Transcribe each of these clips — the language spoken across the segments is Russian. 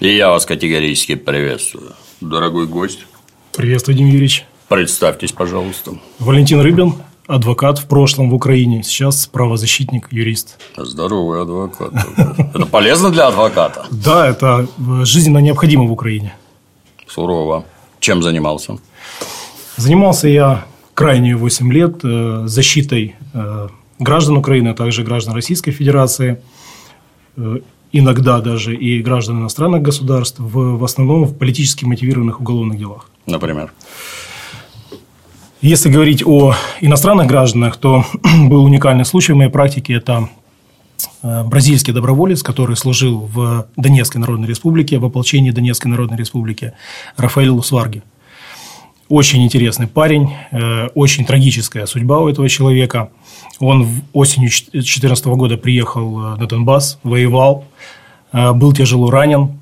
И я вас категорически приветствую. Дорогой гость. Приветствую, Владимир Юрьевич. Представьтесь, пожалуйста. Валентин Рыбин, адвокат в прошлом в Украине, сейчас правозащитник, юрист. Здоровый адвокат. Это полезно для адвоката? Да, это жизненно необходимо в Украине. Сурово. Чем занимался? Занимался я крайние 8 лет э, защитой э, граждан Украины, а также граждан Российской Федерации, э, иногда даже и граждан иностранных государств, в, в основном в политически мотивированных уголовных делах. Например? Если говорить о иностранных гражданах, то был уникальный случай в моей практике. Это бразильский доброволец, который служил в Донецкой Народной Республике, в ополчении Донецкой Народной Республики, Рафаэль Лусварги. Очень интересный парень, э, очень трагическая судьба у этого человека. Он осенью 2014 года приехал э, на Донбасс, воевал, э, был тяжело ранен,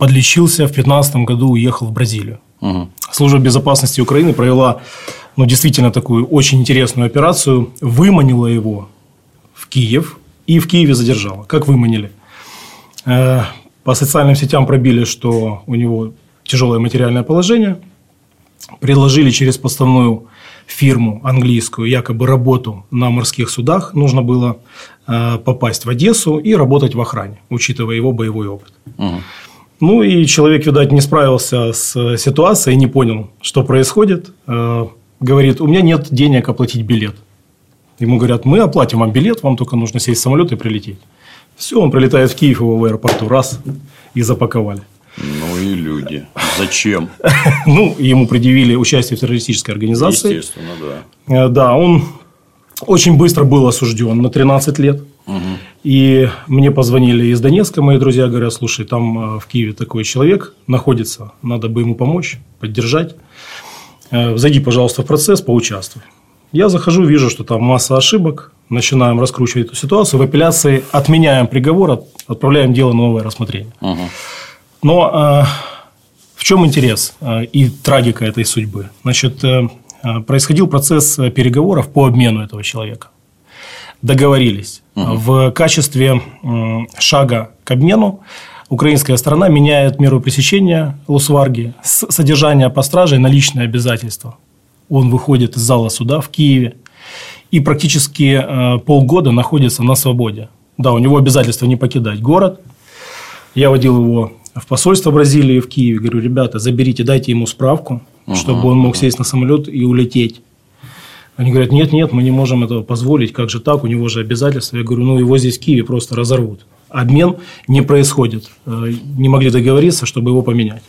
подлечился, в 2015 году уехал в Бразилию. Угу. Служба безопасности Украины провела ну, действительно такую очень интересную операцию, выманила его в Киев и в Киеве задержала. Как выманили? По социальным сетям пробили, что у него тяжелое материальное положение – предложили через поставную фирму английскую якобы работу на морских судах. Нужно было э, попасть в Одессу и работать в охране, учитывая его боевой опыт. Угу. Ну и человек, видать, не справился с ситуацией, не понял, что происходит. Э, говорит, у меня нет денег оплатить билет. Ему говорят, мы оплатим вам билет, вам только нужно сесть в самолет и прилететь. Все, он прилетает в Киев, его в аэропорту раз и запаковали. Ну и люди. Зачем? Ну, ему предъявили участие в террористической организации. Естественно, да. Э, да, он очень быстро был осужден на 13 лет. Угу. И мне позвонили из Донецка, мои друзья говорят, слушай, там э, в Киеве такой человек находится, надо бы ему помочь, поддержать. Э, зайди, пожалуйста, в процесс, поучаствуй. Я захожу, вижу, что там масса ошибок, начинаем раскручивать эту ситуацию. В апелляции отменяем приговор, отправляем дело на новое рассмотрение. Угу. Но э, в чем интерес э, и трагика этой судьбы? Значит, э, происходил процесс переговоров по обмену этого человека. Договорились. Угу. В качестве шага к обмену украинская сторона меняет меру пресечения Лусварги с содержания по страже на личные обязательства. Он выходит из зала суда в Киеве и практически полгода находится на свободе. Да, у него обязательство не покидать город. Я водил его в посольство Бразилии в Киеве, говорю, ребята, заберите, дайте ему справку, угу, чтобы он мог сесть на самолет и улететь. Они говорят, нет, нет, мы не можем этого позволить, как же так, у него же обязательства. Я говорю, ну его здесь в Киеве просто разорвут. Обмен не происходит, э, не могли договориться, чтобы его поменять.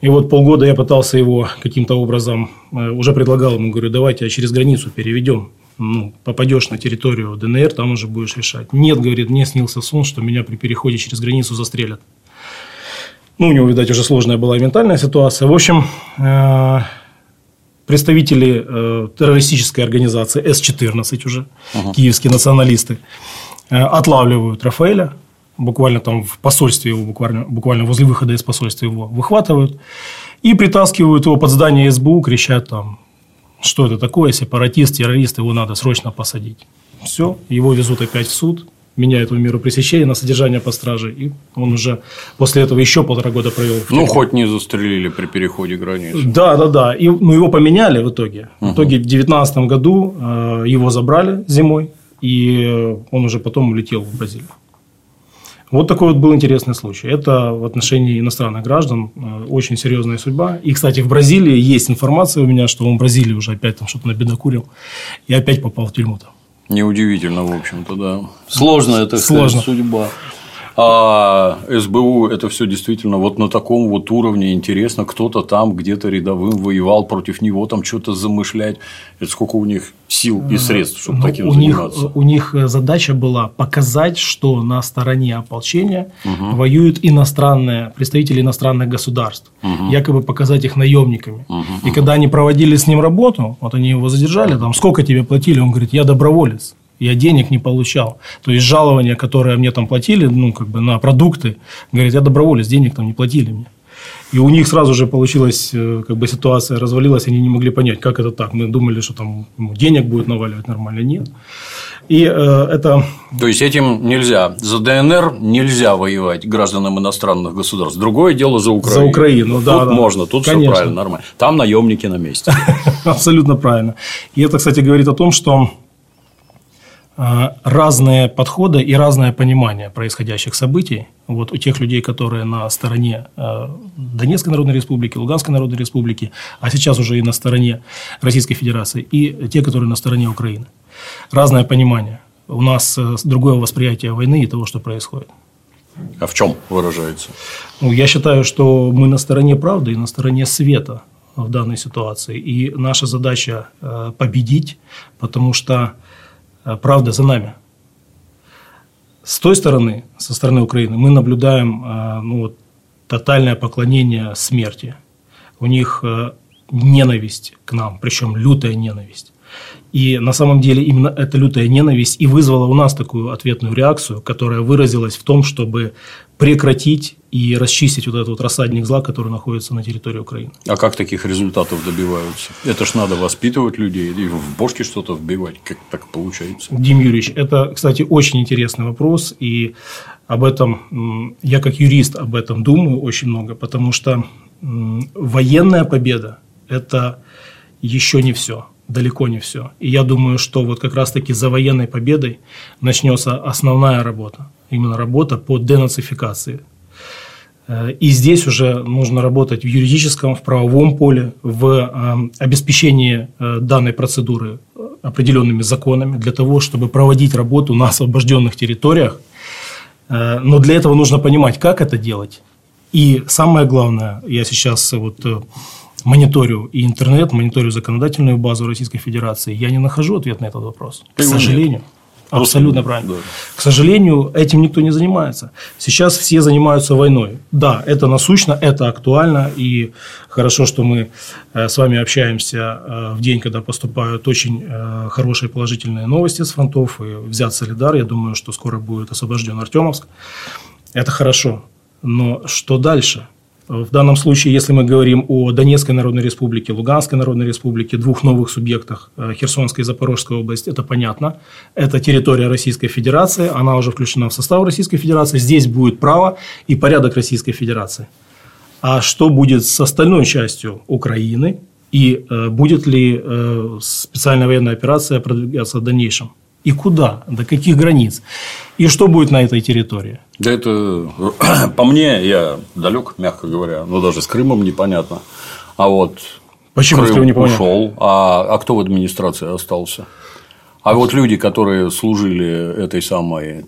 И вот полгода я пытался его каким-то образом, э, уже предлагал ему, говорю, давайте через границу переведем ну, попадешь на территорию ДНР, там уже будешь решать. Нет, говорит, мне снился сон, что меня при переходе через границу застрелят. Ну, у него, видать, уже сложная была ментальная ситуация. В общем, э, представители э, террористической организации С-14 уже, угу. киевские националисты, э, отлавливают Рафаэля, буквально там в посольстве его, буквально, буквально возле выхода из посольства его выхватывают и притаскивают его под здание СБУ, кричат там, что это такое, сепаратист, террорист, его надо срочно посадить. Все, его везут опять в суд, меняют его меру пресечения на содержание по страже, и он уже после этого еще полтора года провел. Ну, хоть не застрелили при переходе границы. Да, да, да. И, ну, его поменяли в итоге. В итоге в 2019 году э, его забрали зимой, и он уже потом улетел в Бразилию. Вот такой вот был интересный случай. Это в отношении иностранных граждан э, очень серьезная судьба. И, кстати, в Бразилии есть информация у меня, что он в Бразилии уже опять там что-то набедокурил и опять попал в тюрьму там. Неудивительно, в общем-то, да. Сложно это Сложно. судьба. А СБУ это все действительно вот на таком вот уровне интересно. Кто-то там где-то рядовым воевал против него, там что-то замышлять. Это сколько у них сил и средств, чтобы ну, таким у заниматься? Них, у них задача была показать, что на стороне ополчения угу. воюют иностранные представители иностранных государств, угу. якобы показать их наемниками. Угу. И когда они проводили с ним работу, вот они его задержали, там сколько тебе платили, он говорит, я доброволец я денег не получал. То есть жалования, которые мне там платили, ну, как бы на продукты, говорят, я доброволец, денег там не платили мне. И у них сразу же получилась э, как бы ситуация развалилась, они не могли понять, как это так. Мы думали, что там денег будет наваливать нормально, нет. И э, это… То есть, этим нельзя. За ДНР нельзя воевать гражданам иностранных государств. Другое дело за Украину. За Украину, да. Тут да. можно, тут Конечно. все правильно, нормально. Там наемники на месте. Абсолютно правильно. И это, кстати, говорит о том, что разные подходы и разное понимание происходящих событий вот у тех людей, которые на стороне э, Донецкой Народной Республики, Луганской Народной Республики, а сейчас уже и на стороне Российской Федерации, и те, которые на стороне Украины разное понимание. У нас э, другое восприятие войны и того, что происходит. А в чем выражается? Ну, я считаю, что мы на стороне правды и на стороне света в данной ситуации. И наша задача э, победить, потому что правда за нами. С той стороны, со стороны Украины, мы наблюдаем ну, вот, тотальное поклонение смерти. У них ненависть к нам, причем лютая ненависть. И на самом деле именно эта лютая ненависть и вызвала у нас такую ответную реакцию, которая выразилась в том, чтобы прекратить и расчистить вот этот вот рассадник зла, который находится на территории Украины. А как таких результатов добиваются? Это ж надо воспитывать людей и в бошки что-то вбивать. Как так получается? Дим Юрьевич, это, кстати, очень интересный вопрос. И об этом, я как юрист об этом думаю очень много, потому что военная победа – это еще не все далеко не все. И я думаю, что вот как раз-таки за военной победой начнется основная работа. Именно работа по денацификации. Э, и здесь уже нужно работать в юридическом, в правовом поле, в э, обеспечении э, данной процедуры определенными законами для того, чтобы проводить работу на освобожденных территориях. Но для этого нужно понимать, как это делать. И самое главное, я сейчас вот мониторю и интернет, мониторю законодательную базу Российской Федерации, я не нахожу ответ на этот вопрос. К сожалению. Нет. Абсолютно правильно. Да. К сожалению, этим никто не занимается. Сейчас все занимаются войной. Да, это насущно, это актуально, и хорошо, что мы э, с вами общаемся э, в день, когда поступают очень э, хорошие положительные новости с фронтов, и взят Солидар, я думаю, что скоро будет освобожден Артемовск. Это хорошо. Но что дальше? В данном случае, если мы говорим о Донецкой Народной Республике, Луганской Народной Республике, двух новых субъектах э, Херсонской и Запорожской области, это понятно. Это территория Российской Федерации, она уже включена в состав Российской Федерации. Здесь будет право и порядок Российской Федерации. А что будет с остальной частью Украины и э, будет ли э, специальная военная операция продвигаться в дальнейшем? И куда, до каких границ, и что будет на этой территории. Да это, по мне, я далек, мягко говоря, но даже с Крымом непонятно. А вот Почему Крым ушел, а, а кто в администрации остался? А вот люди, которые служили этой самой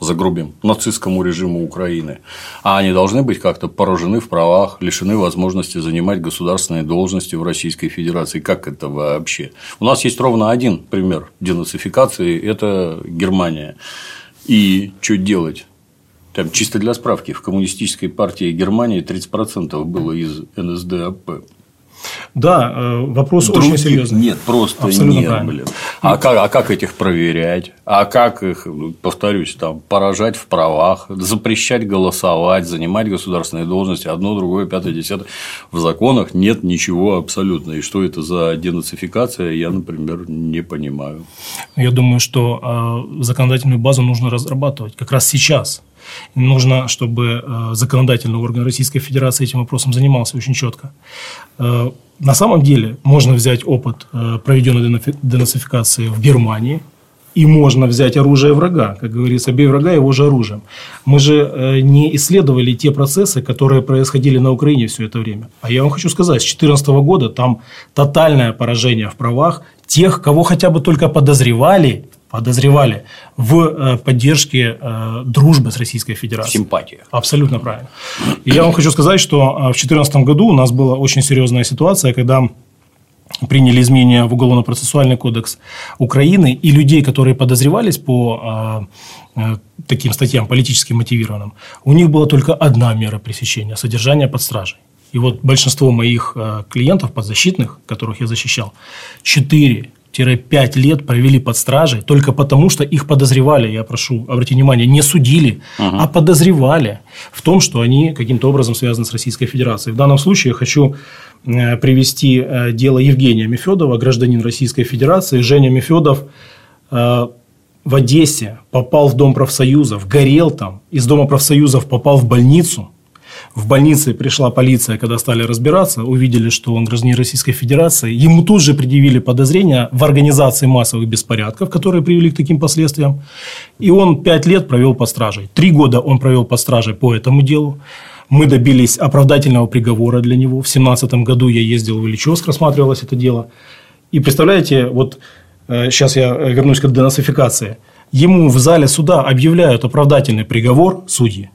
загрубим, нацистскому режиму Украины. А они должны быть как-то поражены в правах, лишены возможности занимать государственные должности в Российской Федерации. Как это вообще? У нас есть ровно один пример денацификации – это Германия. И что делать? Там чисто для справки, в коммунистической партии Германии 30% было из НСДАП. Да, э, вопрос Других очень серьезный. Нет, просто Абсолютно нет, правильно. блин. А как, а как этих проверять? А как их, повторюсь, там, поражать в правах, запрещать голосовать, занимать государственные должности, одно, другое, пятое, десятое. В законах нет ничего абсолютно. И что это за денацификация, я, например, не понимаю. Я думаю, что э, законодательную базу нужно разрабатывать как раз сейчас. Нужно, чтобы э, законодательный орган Российской Федерации этим вопросом занимался очень четко. Э, на самом деле можно взять опыт э, проведенной денацификации в Германии, и можно взять оружие врага, как говорится, бей врага его же оружием. Мы же не исследовали те процессы, которые происходили на Украине все это время. А я вам хочу сказать, с 2014 года там тотальное поражение в правах тех, кого хотя бы только подозревали подозревали в э, поддержке э, дружбы с Российской Федерацией. Симпатия. Абсолютно правильно. И я вам хочу сказать, что э, в 2014 году у нас была очень серьезная ситуация, когда приняли изменения в Уголовно-процессуальный кодекс Украины, и людей, которые подозревались по таким статьям политически мотивированным, у них была только одна мера пресечения – содержание под стражей. И вот большинство моих клиентов подзащитных, которых я защищал, четыре 5 лет провели под стражей только потому, что их подозревали, я прошу обратить внимание, не судили, угу. а подозревали в том, что они каким-то образом связаны с Российской Федерацией. В данном случае я хочу э, привести э, дело Евгения Мефедова, гражданин Российской Федерации. Женя Мефедов э, в Одессе попал в Дом профсоюзов, горел там, из Дома профсоюзов попал в больницу – в больнице пришла полиция, когда стали разбираться, увидели, что он гражданин Российской Федерации. Ему тут же предъявили подозрения в организации массовых беспорядков, которые привели к таким последствиям. И он пять лет провел под стражей. Три года он провел под стражей по этому делу. Мы добились оправдательного приговора для него. В 2017 году я ездил в Ильичевск, рассматривалось это дело. И представляете, вот сейчас э, я вернусь к денацификации. Ему в зале суда объявляют оправдательный приговор судьи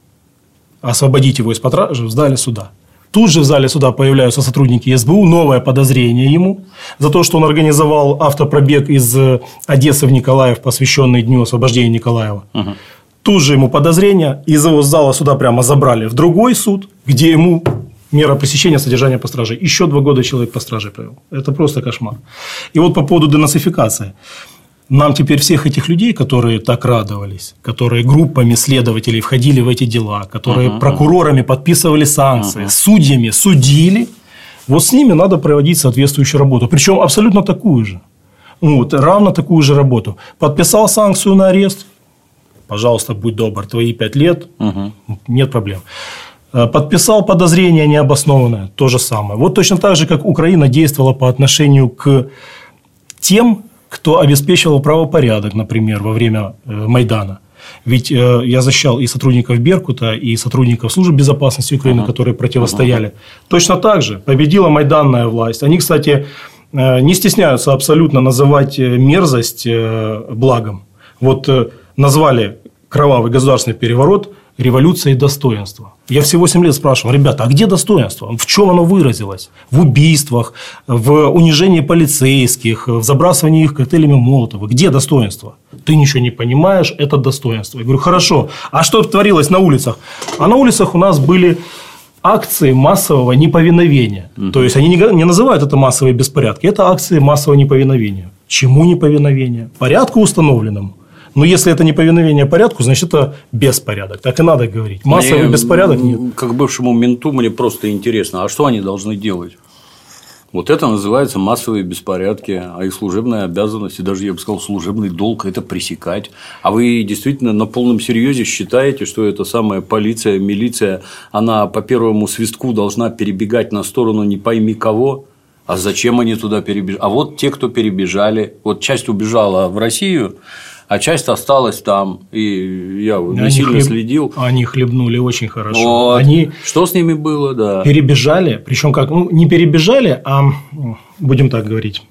освободить его из-под стражи в зале суда. Тут же в зале суда появляются сотрудники СБУ, новое подозрение ему за то, что он организовал автопробег из э, Одессы в Николаев, посвященный Дню освобождения Николаева. Угу. Тут же ему подозрение, из его зала суда прямо забрали в другой суд, где ему мера пресечения содержания по страже. Еще два года человек по страже провел. Это просто кошмар. И вот по поводу денацификации нам теперь всех этих людей, которые так радовались, которые группами следователей входили в эти дела, которые uh-huh, прокурорами подписывали санкции, uh-huh. судьями судили, вот с ними надо проводить соответствующую работу. Причем абсолютно такую же. Вот, равно такую же работу. Подписал санкцию на арест, пожалуйста, будь добр, твои пять лет, uh-huh. нет проблем. Э, подписал подозрение необоснованное, то же самое. Вот точно так же, как Украина действовала по отношению к тем кто обеспечивал правопорядок, например, во время э, Майдана. Ведь э, я защищал и сотрудников Беркута, и сотрудников службы безопасности Украины, uh-huh. которые противостояли. Uh-huh. Точно так же победила майданная власть. Они, кстати, э, не стесняются абсолютно называть мерзость благом. Вот назвали кровавый государственный переворот революцией достоинства. Я все 8 лет спрашивал, ребята, а где достоинство? В чем оно выразилось? В убийствах, в унижении полицейских, в забрасывании их коктейлями Молотова. Где достоинство? Ты ничего не понимаешь, это достоинство. Я говорю, хорошо, а что творилось на улицах? А на улицах у нас были акции массового неповиновения. Угу. То есть, они не, не называют это массовые беспорядки, это акции массового неповиновения. Чему неповиновение? Порядку установленному. Но если это не повиновение порядку, значит, это беспорядок. Так и надо говорить. Массовый мне, беспорядок нет. Как бывшему менту мне просто интересно, а что они должны делать? Вот это называется массовые беспорядки, а их служебная обязанность, и даже, я бы сказал, служебный долг – это пресекать. А вы действительно на полном серьезе считаете, что эта самая полиция, милиция, она по первому свистку должна перебегать на сторону не пойми кого? А зачем они туда перебежали? А вот те, кто перебежали, вот часть убежала в Россию, а часть осталась там, и я не сильно хлеб... следил. Они хлебнули очень хорошо. Вот. Они что с ними было, да. Перебежали, причем как, ну, не перебежали, а будем так говорить,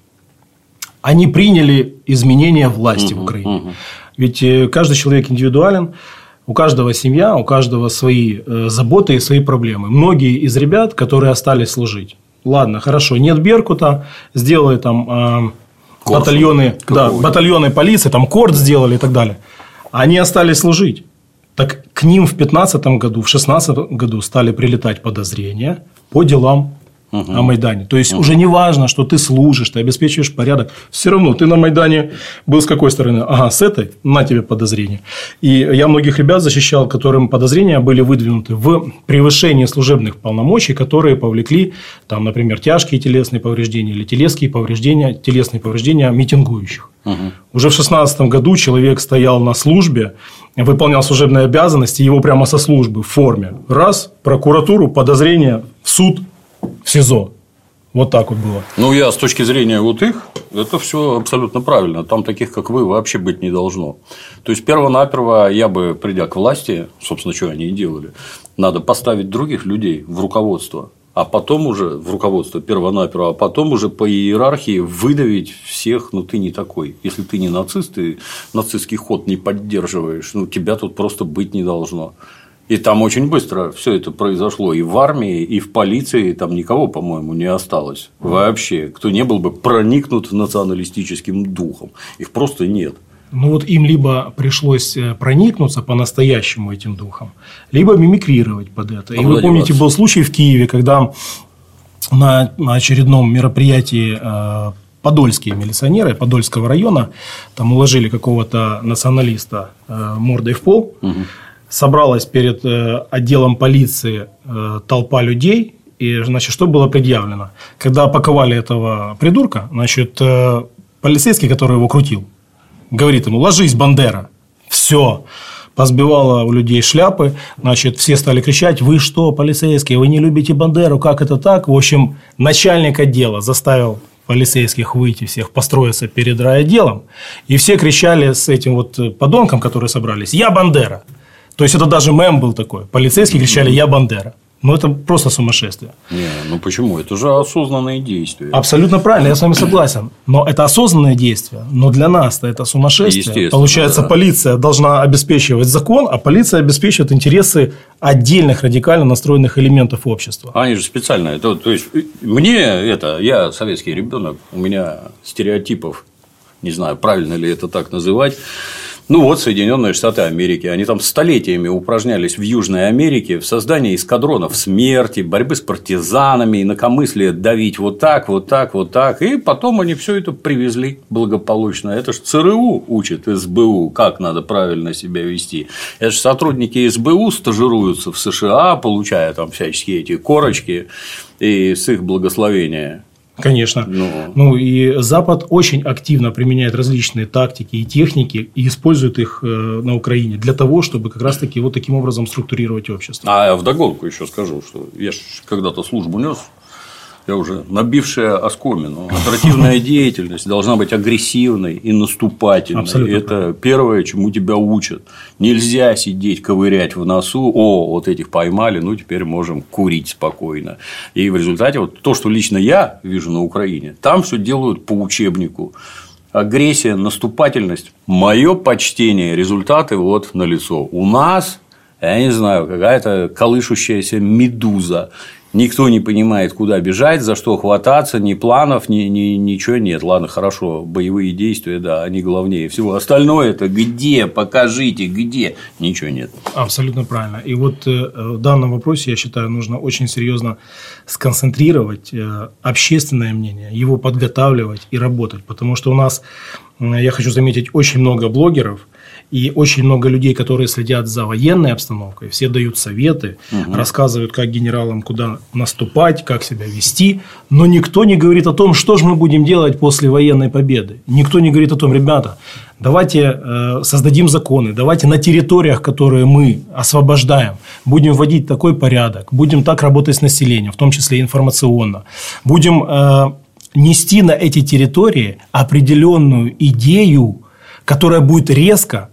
они приняли изменения власти угу, в Украине. Угу. Ведь э, каждый человек индивидуален, у каждого семья, у каждого свои э, заботы и свои проблемы. Многие из ребят, которые остались служить, ладно, хорошо, нет Беркута, сделали там Корсун. батальоны, да, батальоны полиции, там корд сделали и так далее. Они остались служить. Так к ним в 2015 году, в 2016 году стали прилетать подозрения по делам угу. на Майдане. То есть угу. уже не важно, что ты служишь, ты обеспечиваешь порядок. Все равно ты на Майдане был с какой стороны? Ага, с этой на тебе подозрение. И я многих ребят защищал, которым подозрения были выдвинуты в превышении служебных полномочий, которые повлекли, там, например, тяжкие телесные повреждения или телесные повреждения, телесные повреждения митингующих. Угу. Уже в 2016 году человек стоял на службе, выполнял служебные обязанности, его прямо со службы в форме. Раз, прокуратуру, подозрение, в суд, в СИЗО. Вот так вот было. Ну, я с точки зрения вот их, это все абсолютно правильно. Там таких, как вы, вообще быть не должно. То есть, перво-наперво я бы, придя к власти, собственно, что они и делали, надо поставить других людей в руководство, а потом уже в руководство перво-наперво, а потом уже по иерархии выдавить всех, ну ты не такой. Если ты не нацист, ты нацистский ход не поддерживаешь, ну тебя тут просто быть не должно. И там очень быстро все это произошло. И в армии, и в полиции там никого, по-моему, не осталось. Вообще, кто не был бы проникнут националистическим духом. Их просто нет. Ну вот им либо пришлось э, проникнуться по-настоящему этим духом, либо мимикрировать под это. А и вы помните, был случай в Киеве, когда на очередном мероприятии э, подольские милиционеры Подольского района там уложили какого-то националиста э, мордой в пол. Угу собралась перед э, отделом полиции э, толпа людей, и, значит, что было предъявлено? Когда опаковали этого придурка, значит, э, полицейский, который его крутил, говорит ему, ложись, Бандера. Все позбивала у людей шляпы, значит, все стали кричать, вы что, полицейские, вы не любите Бандеру, как это так? В общем, начальник отдела заставил полицейских выйти всех, построиться перед райотделом, и все кричали с этим вот подонком, которые собрались, я Бандера. То есть, это даже мем был такой. Полицейские кричали «Я Бандера». Ну, это просто сумасшествие. Не, ну почему? Это же осознанные действия. Абсолютно правильно, я с вами согласен. Но это осознанное действие. Но для нас это сумасшествие. Получается, да. полиция должна обеспечивать закон, а полиция обеспечивает интересы отдельных радикально настроенных элементов общества. Они же специально. Это, то есть, мне это, я советский ребенок, у меня стереотипов, не знаю, правильно ли это так называть, ну вот Соединенные Штаты Америки, они там столетиями упражнялись в Южной Америке в создании эскадронов смерти, борьбы с партизанами, инакомыслие давить вот так, вот так, вот так. И потом они все это привезли благополучно. Это же ЦРУ учит СБУ, как надо правильно себя вести. Это же сотрудники СБУ стажируются в США, получая там всяческие эти корочки и с их благословения Конечно. Но... Ну. ну и Запад очень активно применяет различные тактики и техники и использует их э, на Украине для того, чтобы как раз-таки вот таким образом структурировать общество. А вдогонку еще скажу, что я когда-то службу нес я уже набившая оскомину. Оперативная деятельность должна быть агрессивной и наступательной. Абсолютно. Это первое, чему тебя учат. Нельзя сидеть, ковырять в носу, о, вот этих поймали, ну теперь можем курить спокойно. И в результате вот то, что лично я вижу на Украине, там все делают по учебнику. Агрессия, наступательность, мое почтение, результаты вот на лицо. У нас я не знаю, какая-то колышущаяся медуза никто не понимает, куда бежать, за что хвататься, ни планов, ни, ни, ничего нет. Ладно, хорошо, боевые действия, да, они главнее всего. Остальное это где, покажите, где, ничего нет. Абсолютно правильно. И вот э, в данном вопросе, я считаю, нужно очень серьезно сконцентрировать э, общественное мнение, его подготавливать и работать, потому что у нас, я хочу заметить, очень много блогеров, и очень много людей, которые следят за военной обстановкой, все дают советы, угу. рассказывают, как генералам куда наступать, как себя вести, но никто не говорит о том, что же мы будем делать после военной победы. Никто не говорит о том, ребята, давайте э, создадим законы, давайте на территориях, которые мы освобождаем, будем вводить такой порядок, будем так работать с населением, в том числе информационно, будем э, нести на эти территории определенную идею, которая будет резко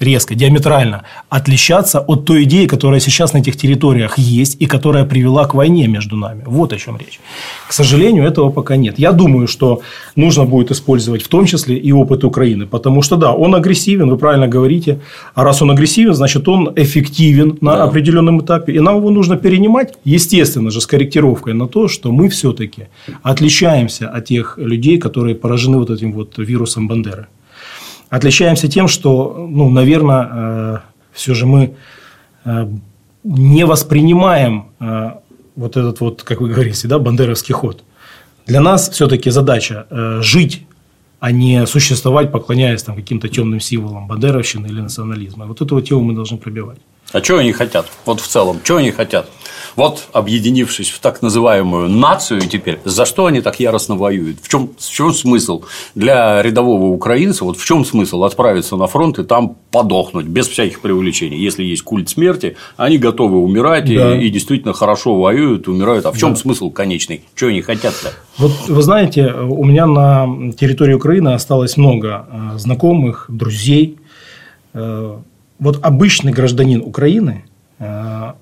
резко, диаметрально отличаться от той идеи, которая сейчас на этих территориях есть и которая привела к войне между нами. Вот о чем речь. К сожалению, этого пока нет. Я думаю, что нужно будет использовать в том числе и опыт Украины, потому что да, он агрессивен, вы правильно говорите, а раз он агрессивен, значит он эффективен на да. определенном этапе, и нам его нужно перенимать, естественно же, с корректировкой на то, что мы все-таки отличаемся от тех людей, которые поражены вот этим вот вирусом Бандеры. Отличаемся тем, что, ну, наверное, э, все же мы э, не воспринимаем э, вот этот вот, как вы говорите, да, бандеровский ход. Для нас все-таки задача жить, а не существовать, поклоняясь там, каким-то темным символам бандеровщины или национализма. Вот эту вот тему мы должны пробивать. А что они хотят? Вот в целом, что они хотят? Вот, объединившись в так называемую нацию теперь, за что они так яростно воюют? В чем, в чем смысл для рядового украинца? Вот в чем смысл отправиться на фронт и там подохнуть без всяких преувеличений? Если есть культ смерти, они готовы умирать да. и, и действительно хорошо воюют, умирают. А в чем да. смысл конечный? Что они хотят-то? Вот вы знаете, у меня на территории Украины осталось много э, знакомых, друзей. Э, вот обычный гражданин Украины э,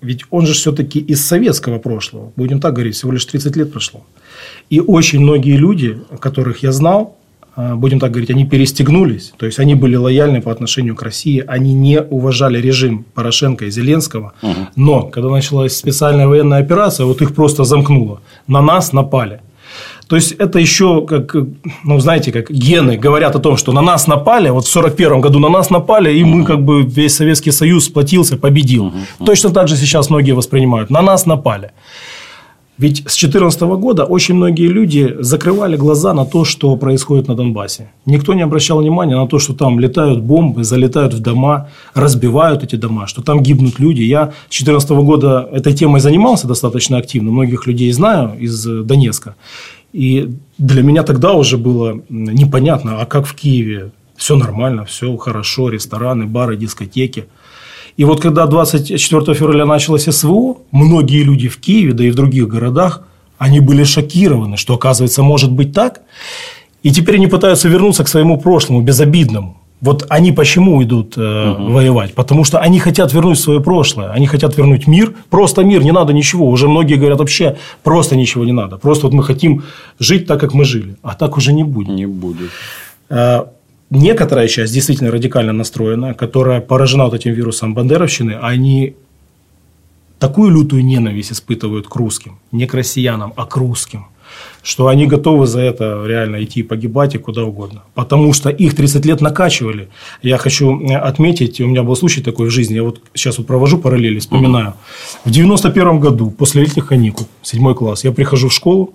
ведь он же все-таки из советского прошлого. Будем так говорить, всего лишь 30 лет прошло. И очень многие люди, которых я знал, а, будем так говорить, они перестегнулись, то есть они были лояльны по отношению к России, они не уважали режим Порошенко и Зеленского, угу. но когда началась специальная военная операция, вот их просто замкнуло, на нас напали. То есть это еще как, ну, знаете, как гены говорят о том, что на нас напали, вот в 1941 году на нас напали, и мы как бы весь Советский Союз сплотился, победил. Точно так же сейчас многие воспринимают. На нас напали. Ведь с 2014 года очень многие люди закрывали глаза на то, что происходит на Донбассе. Никто не обращал внимания на то, что там летают бомбы, залетают в дома, разбивают эти дома, что там гибнут люди. Я с 2014 года этой темой занимался достаточно активно, многих людей знаю из Донецка. И для меня тогда уже было непонятно, а как в Киеве Все нормально, все хорошо, рестораны, бары, дискотеки. И вот когда 24 февраля началось СВО, многие люди в Киеве, да и в других городах, они были шокированы, что, оказывается, может быть так. И теперь они пытаются вернуться к своему прошлому, безобидному. Вот они почему идут э, угу. воевать? Потому что они хотят вернуть свое прошлое. Они хотят вернуть мир. Просто мир, не надо ничего. Уже многие говорят, вообще просто ничего не надо. Просто вот мы хотим жить так, как мы жили. А так уже не будет. Не будет. Э, некоторая часть действительно радикально настроена, которая поражена вот этим вирусом бандеровщины, они такую лютую ненависть испытывают к русским. Не к россиянам, а к русским что они готовы за это реально идти погибать и куда угодно. Потому что их 30 лет накачивали. Я хочу э, отметить, у меня был случай такой в жизни, я вот сейчас вот провожу параллели, вспоминаю. В 91 году, после летних каникул, седьмой класс, я прихожу в школу,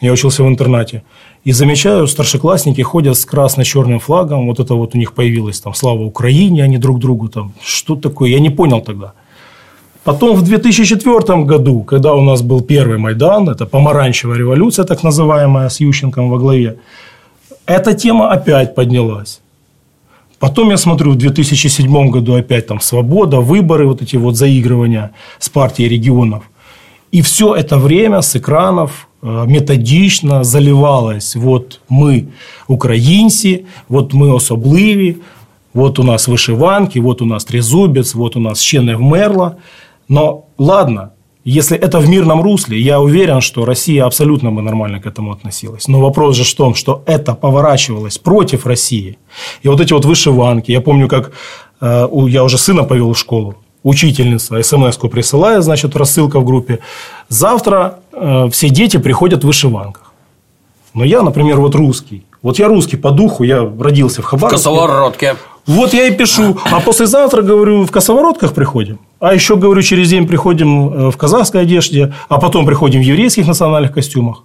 я учился в интернате, и замечаю, старшеклассники ходят с красно-черным флагом, вот это вот у них появилось там «Слава Украине», они друг другу там, что такое, я не понял тогда – Потом в 2004 году, когда у нас был первый Майдан, это помаранчевая революция, так называемая, с Ющенком во главе, эта тема опять поднялась. Потом я смотрю, в 2007 году опять там свобода, выборы, вот эти вот заигрывания с партией регионов. И все это время с экранов э, методично заливалось. Вот мы украинцы, вот мы особливі, вот у нас вышиванки, вот у нас трезубец, вот у нас ще не вмерла. Но ладно, если это в мирном русле, я уверен, что Россия абсолютно бы нормально к этому относилась. Но вопрос же в том, что это поворачивалось против России. И вот эти вот вышиванки. Я помню, как э, я уже сына повел в школу. Учительница смс-ку присылает, значит, рассылка в группе. Завтра э, все дети приходят в вышиванках. Но я, например, вот русский. Вот я русский по духу, я родился в Хабаровске. В косоворотке. Вот я и пишу. А послезавтра, говорю, в косоворотках приходим. А еще, говорю, через день приходим э, в казахской одежде, а потом приходим в еврейских национальных костюмах.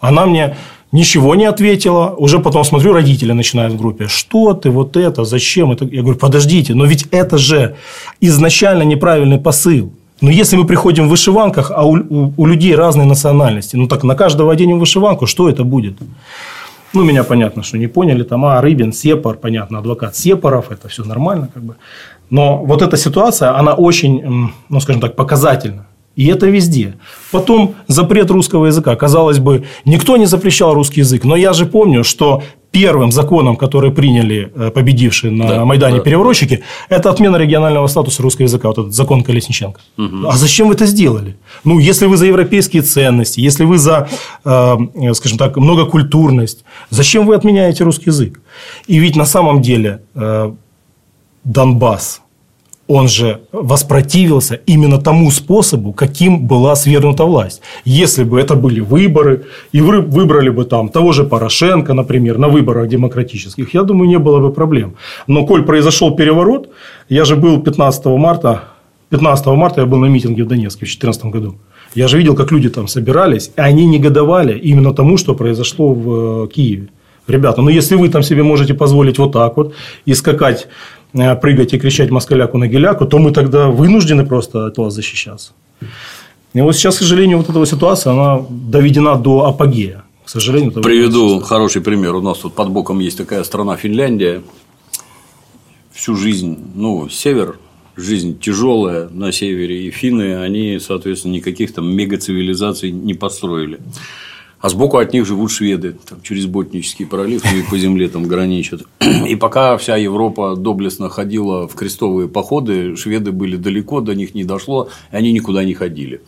Она мне ничего не ответила. Уже потом смотрю, родители начинают в группе. Что ты, вот это, зачем это? Я говорю, подождите, но ведь это же изначально неправильный посыл. Но если мы приходим в вышиванках, а у, у, у людей разные национальности, ну так на каждого оденем вышиванку, что это будет? Ну, меня понятно, что не поняли. Там, а, Рыбин, Сепар, понятно, адвокат Сепаров, это все нормально. Как бы. Но вот эта ситуация, она очень, ну, скажем так, показательна. И это везде. Потом запрет русского языка. Казалось бы, никто не запрещал русский язык. Но я же помню, что первым законом, который приняли э, победившие на да, Майдане да, переворотчики, это отмена регионального статуса русского языка, вот этот закон Колесниченко. Угу. А зачем вы это сделали? Ну, если вы за европейские ценности, если вы за, э, скажем так, многокультурность, зачем вы отменяете русский язык? И ведь на самом деле э, Донбасс – он же воспротивился именно тому способу, каким была свергнута власть. Если бы это были выборы, и вы выбрали бы там того же Порошенко, например, на выборах демократических, я думаю, не было бы проблем. Но коль произошел переворот, я же был 15 марта, 15 марта я был на митинге в Донецке в 2014 году. Я же видел, как люди там собирались, и они негодовали именно тому, что произошло в э, Киеве. Ребята, ну если вы там себе можете позволить вот так вот и скакать прыгать и кричать москаляку на геляку, то мы тогда вынуждены просто от вас защищаться. И вот сейчас, к сожалению, вот эта вот ситуация, она доведена до апогея. К сожалению, Приведу хороший пример. У нас тут под боком есть такая страна Финляндия. Всю жизнь, ну, север, жизнь тяжелая на севере, и финны, они, соответственно, никаких там мегацивилизаций не построили. А сбоку от них живут шведы, там, через Ботнический пролив и по земле там граничат. И пока вся Европа доблестно ходила в крестовые походы, шведы были далеко, до них не дошло, и они никуда не ходили.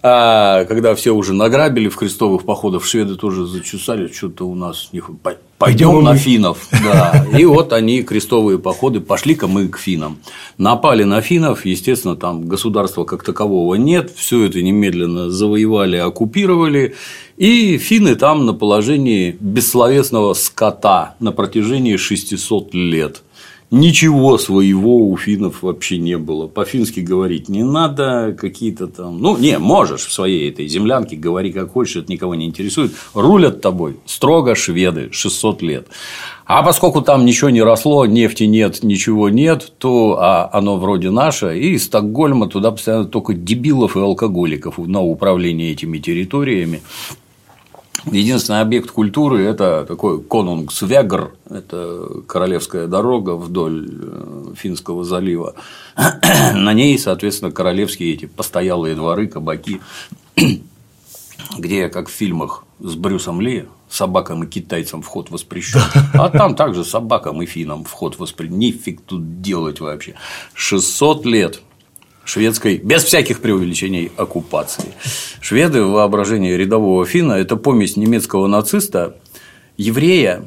А когда все уже награбили в крестовых походах, шведы тоже зачесали, что-то у нас не пойдем на финнов. Да. И вот они, крестовые походы, пошли-ка мы к финам. Напали на финнов, естественно, там государства как такового нет, все это немедленно завоевали, оккупировали. И финны там на положении бессловесного скота на протяжении 600 лет. Ничего своего у финнов вообще не было. По-фински говорить не надо, какие-то там. Ну, не, можешь в своей этой землянке, говори как хочешь, это никого не интересует. Рулят тобой строго шведы 600 лет. А поскольку там ничего не росло, нефти нет, ничего нет, то а оно вроде наше, и из Стокгольма туда постоянно только дебилов и алкоголиков на управление этими территориями. Единственный объект культуры – это такой Конунгсвегр, это королевская дорога вдоль э, Финского залива. На ней, соответственно, королевские эти постоялые дворы, кабаки, где, как в фильмах с Брюсом Ли, собакам и китайцам вход воспрещен, а там также собакам и финам вход воспрещен. Нифиг тут делать вообще. 600 лет шведской, без всяких преувеличений, оккупации. Шведы в воображении рядового финна – это помесь немецкого нациста, еврея,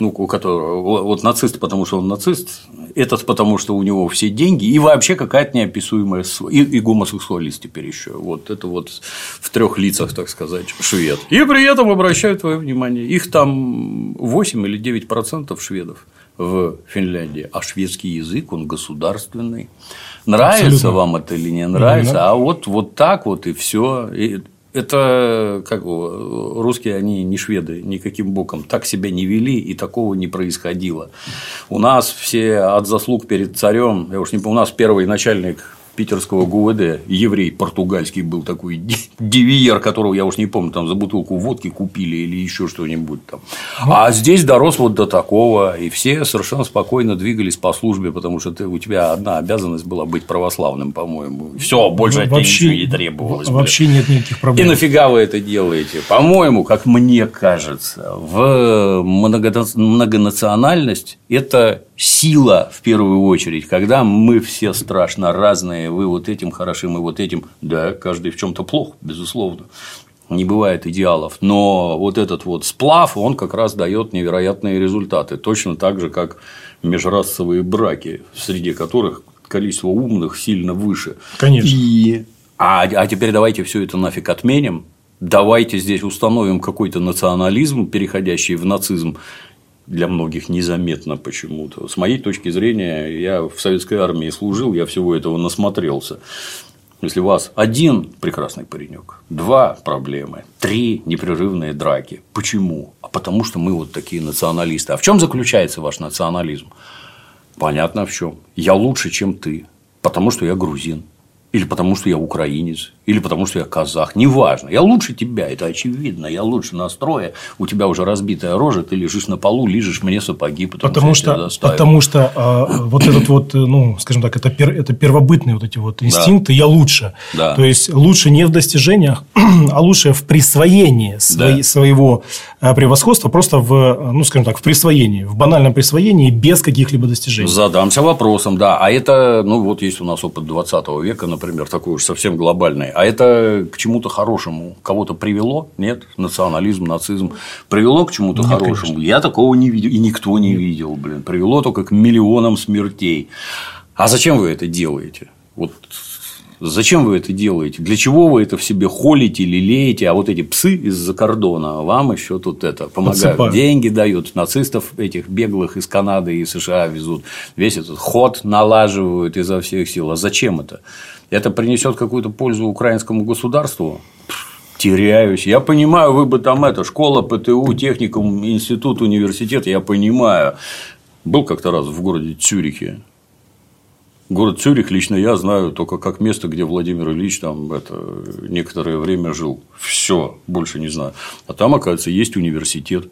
ну, у которого вот нацист, потому что он нацист, этот потому что у него все деньги и вообще какая-то неописуемая и, и гомосексуалист теперь еще. Вот это вот в трех лицах, так сказать, швед. И при этом обращаю твое внимание, их там 8 или 9 процентов шведов в Финляндии, а шведский язык он государственный. Нравится Абсолютно. вам это или не нравится, mm-hmm. а вот вот так вот и все. И это как русские, они не шведы никаким боком, так себя не вели и такого не происходило. У нас все от заслуг перед царем, я уж не помню, у нас первый начальник питерского ГУВД, еврей португальский был такой девиер, которого я уж не помню, там за бутылку водки купили или еще что-нибудь там. А здесь дорос вот до такого, и все совершенно спокойно двигались по службе, потому что ты, у тебя одна обязанность была быть православным, по-моему. Все, больше от тебя ничего не требовалось. Вообще блин. нет никаких проблем. И нафига вы это делаете? По-моему, как мне кажется, в многонациональность это сила в первую очередь, когда мы все страшно разные, вы вот этим хороши, мы вот этим, да, каждый в чем-то плох, безусловно. Не бывает идеалов, но вот этот вот сплав, он как раз дает невероятные результаты. Точно так же, как межрасовые браки, среди которых количество умных сильно выше. Конечно. И... А, а теперь давайте все это нафиг отменим. Давайте здесь установим какой-то национализм, переходящий в нацизм, для многих незаметно почему-то. С моей точки зрения, я в советской армии служил, я всего этого насмотрелся. Если у вас один прекрасный паренек, два проблемы, три непрерывные драки. Почему? А потому что мы вот такие националисты. А в чем заключается ваш национализм? Понятно в чем. Я лучше, чем ты, потому что я грузин. Или потому, что я украинец, или потому, что я казах. Неважно. Я лучше тебя, это очевидно. Я лучше настроя. У тебя уже разбитая рожа, ты лежишь на полу, лежишь мне сапоги, потому, потому что, что Потому что э, вот этот вот, ну, скажем так, это, пер, это первобытные вот эти вот инстинкты да. «я лучше». Да. То есть, лучше не в достижениях, а лучше в присвоении свои, да. своего э, превосходства, просто в, ну, скажем так, в присвоении, в банальном присвоении без каких-либо достижений. Задамся вопросом, да. А это, ну, вот есть у нас опыт 20 века, например, например, такой уж совсем глобальный, а это к чему-то хорошему кого-то привело? Нет? Национализм, нацизм привело к чему-то Нет, хорошему? Конечно. Я такого не видел, и никто не видел, блин. Привело только к миллионам смертей. А зачем вы это делаете? Вот Зачем вы это делаете? Для чего вы это в себе холите, лелеете? А вот эти псы из-за кордона вам еще тут это помогают. Подсыпают. Деньги дают. Нацистов этих беглых из Канады и США везут. Весь этот ход налаживают изо всех сил. А зачем это? это принесет какую-то пользу украинскому государству, теряюсь. Я понимаю, вы бы там это, школа, ПТУ, техникум, институт, университет, я понимаю. Был как-то раз в городе Цюрихе. Город Цюрих лично я знаю только как место, где Владимир Ильич там это, некоторое время жил. Все, больше не знаю. А там, оказывается, есть университет.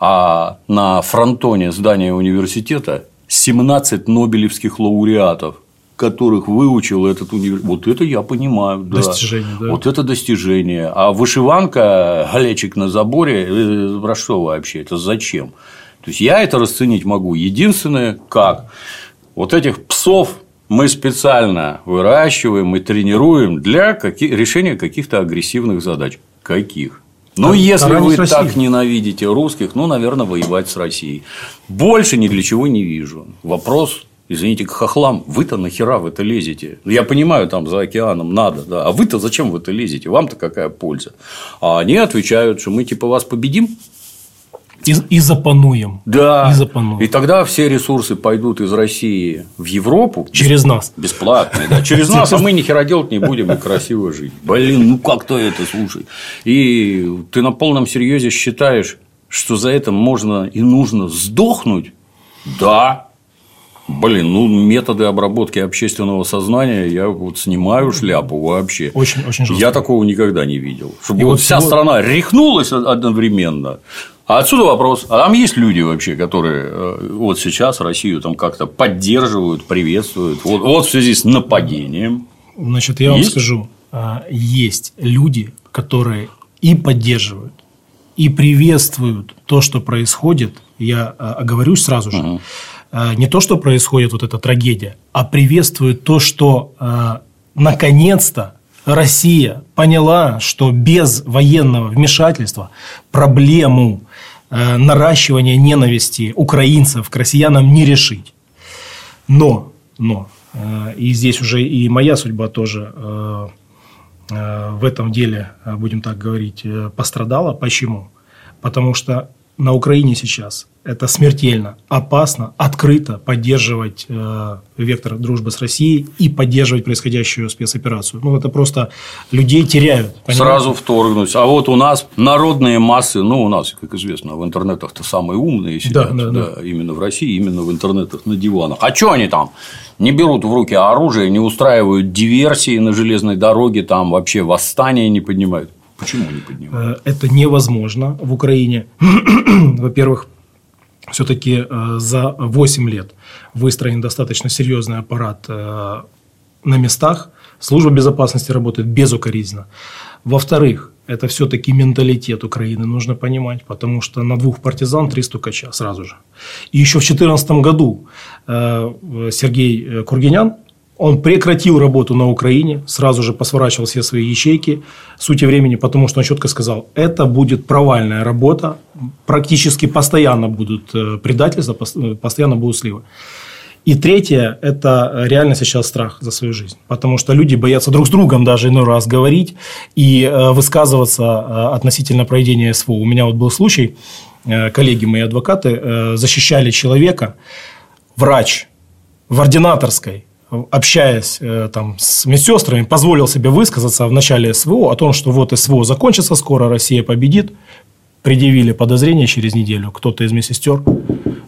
А на фронтоне здания университета 17 нобелевских лауреатов которых выучил этот университет. Вот это я понимаю. Да. Достижение, да. Вот это достижение. А вышиванка, галечик на заборе, э, про что вообще? Это зачем? То есть я это расценить могу. Единственное, как вот этих псов мы специально выращиваем и тренируем для каких... решения каких-то агрессивных задач. Каких? Ну, если вы так ненавидите русских, ну, наверное, воевать с Россией. Больше ни для чего не вижу. Вопрос Извините, к хохлам, вы-то нахера в это лезете? Я понимаю, там за океаном надо, да. А вы-то зачем в это лезете? Вам-то какая польза? А они отвечают, что мы типа вас победим, и, и запануем. Да. И, запануем. и тогда все ресурсы пойдут из России в Европу. Через нас. Бесплатно. Да. Через нас, а мы ни хера делать не будем и красиво жить. Блин, ну как то это, слушай. И ты на полном серьезе считаешь, что за это можно и нужно сдохнуть? Да. Блин, ну методы обработки общественного сознания я вот снимаю шляпу вообще. Очень, очень жестко. Я такого никогда не видел. Чтобы вот, вот вся всего... страна рехнулась одновременно. А отсюда вопрос: а там есть люди вообще, которые э, вот сейчас Россию там как-то поддерживают, приветствуют? Вот, вот в связи с нападением. Значит, я есть? вам скажу, а, есть люди, которые и поддерживают, и приветствуют то, что происходит. Я а, оговорюсь сразу же. Угу не то, что происходит вот эта трагедия, а приветствует то, что наконец-то Россия поняла, что без военного вмешательства проблему э, наращивания ненависти украинцев к россиянам не решить. Но, но, и здесь уже и моя судьба тоже в этом деле, будем так говорить, пострадала. Почему? Потому что на Украине сейчас это смертельно опасно открыто поддерживать э, вектор дружбы с Россией и поддерживать происходящую спецоперацию. Ну, это просто людей теряют. Понимаете? Сразу вторгнуть. А вот у нас народные массы, ну, у нас, как известно, в интернетах-то самые умные сидят, да, да, да. Да, именно в России, именно в интернетах на диванах. А что они там? Не берут в руки оружие, не устраивают диверсии на железной дороге, там вообще восстания не поднимают. Почему не поднимают? Э, это невозможно в Украине. Во-первых, все-таки э, за 8 лет выстроен достаточно серьезный аппарат э, на местах. Служба безопасности работает безукоризненно. Во-вторых, это все-таки менталитет Украины, нужно понимать, потому что на двух партизан три стукача сразу же. И еще в 2014 году Сергей Кургинян, он прекратил работу на Украине, сразу же посворачивал все свои ячейки сути времени, потому что он четко сказал, это будет провальная работа, практически постоянно будут э, предательства, э, постоянно будут сливы. И третье – это реально сейчас страх за свою жизнь. Потому что люди боятся друг с другом даже иной раз говорить и э, высказываться относительно проведения СВО. У меня вот был случай, коллеги мои адвокаты защищали человека, врач в ординаторской, общаясь э, там, с медсестрами, позволил себе высказаться в начале СВО о том, что вот СВО закончится скоро, Россия победит. Предъявили подозрение через неделю. Кто-то из медсестер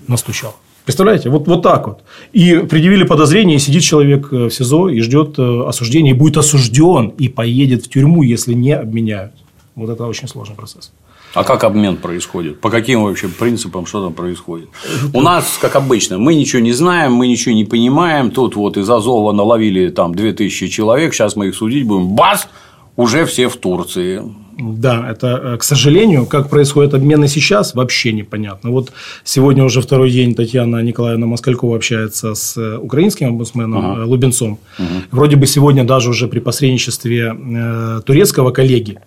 настучал. Представляете, вот, вот так вот. И предъявили подозрение, и сидит человек э, в СИЗО и ждет э, осуждения, и будет осужден, и поедет в тюрьму, если не обменяют. Вот это очень сложный процесс. А как обмен происходит? По каким вообще принципам что там происходит? У нас, как обычно, мы ничего не знаем, мы ничего не понимаем. Тут вот из Азова наловили там 2000 человек, сейчас мы их судить будем. Бас! Уже все в Турции. Да, это, э, к сожалению, как происходит обмены сейчас, вообще непонятно. Вот сегодня уже второй день Татьяна Николаевна Москалькова общается с э, украинским омбудсменом ага. Э, Лубенцом. Угу. Вроде бы сегодня даже уже при посредничестве турецкого коллеги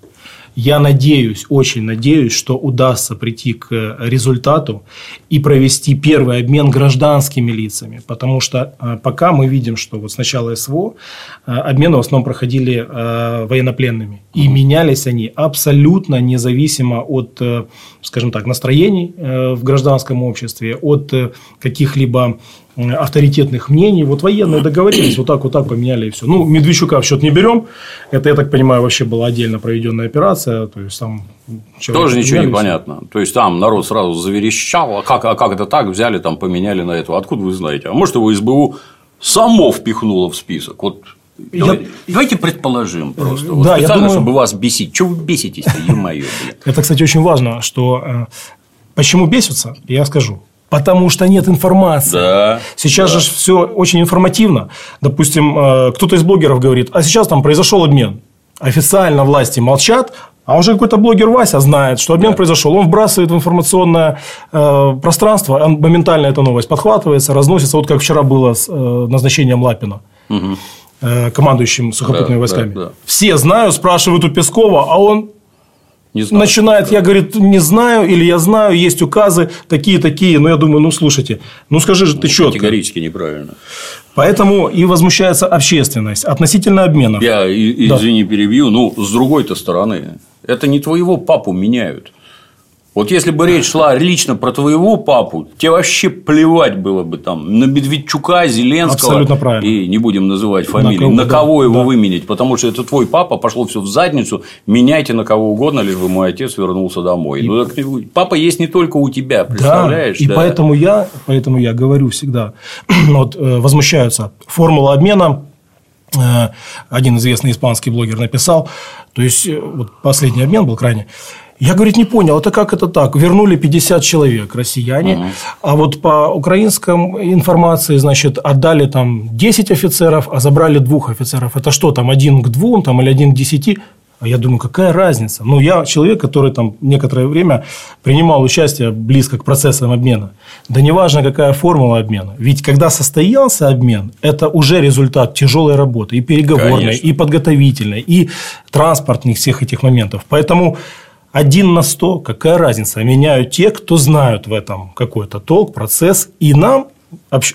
я надеюсь, очень надеюсь, что удастся прийти к результату и провести первый обмен гражданскими лицами. Потому что э, пока мы видим, что вот с начала СВО э, обмены в основном проходили э, военнопленными. И менялись они абсолютно независимо от, скажем так, настроений в гражданском обществе, от каких-либо авторитетных мнений. Вот военные договорились, вот так, вот так поменяли и все. Ну, Медведчука в счет не берем. Это, я так понимаю, вообще была отдельно проведенная операция. То есть там тоже ничего не понятно. То есть там народ сразу заверещал, а как, а как это так взяли, там поменяли на этого. Откуда вы знаете? А может, его СБУ само впихнуло в список? Вот я... Давайте предположим просто. Вот да, специально, думаю... чтобы вас бесить. Чего вы беситесь-то, ё Это, кстати, очень важно, что э, почему бесятся, я скажу. Потому что нет информации. Да, сейчас да. же все очень информативно. Допустим, э, кто-то из блогеров говорит, а сейчас там произошел обмен. Официально власти молчат, а уже какой-то блогер Вася знает, что обмен да. произошел. Он вбрасывает в информационное э, пространство, он, моментально эта новость подхватывается, разносится. Вот как вчера было с э, назначением Лапина. Угу. Командующим сухопутными да, войсками. Да, да. Все знают, спрашивают у Пескова, а он не знаю, начинает, я, говорит, не знаю, или я знаю, есть указы такие-такие. Но я думаю, ну, слушайте, ну, скажи же ты четко. Категорически неправильно. Поэтому и возмущается общественность относительно обменов. Я, извини, да. перебью, ну, с другой-то стороны, это не твоего папу меняют. Вот если бы речь шла лично про твоего папу, тебе вообще плевать было бы там на Медведчука, Зеленского. Абсолютно правильно. И не будем называть фамилии. На кого, на кого да, его да. выменить, потому что это твой папа, пошло все в задницу, меняйте на кого угодно, лишь бы мой отец вернулся домой. И... Ну, так, папа есть не только у тебя, представляешь? Да, и да. поэтому я, поэтому я говорю всегда, вот э, возмущаются, формула обмена э, один известный испанский блогер написал, то есть э, вот последний обмен был крайне я, говорит, не понял, это как это так? Вернули 50 человек, россияне, угу. а вот по украинском информации, значит, отдали там 10 офицеров, а забрали двух офицеров. Это что там, один к двум там, или один к десяти? А я думаю, какая разница? Ну, я человек, который там некоторое время принимал участие близко к процессам обмена. Да неважно, какая формула обмена. Ведь когда состоялся обмен, это уже результат тяжелой работы. И переговорной, Конечно. и подготовительной, и транспортных всех этих моментов. Поэтому один на сто, какая разница? Меняют те, кто знают в этом какой-то толк, процесс. И нам,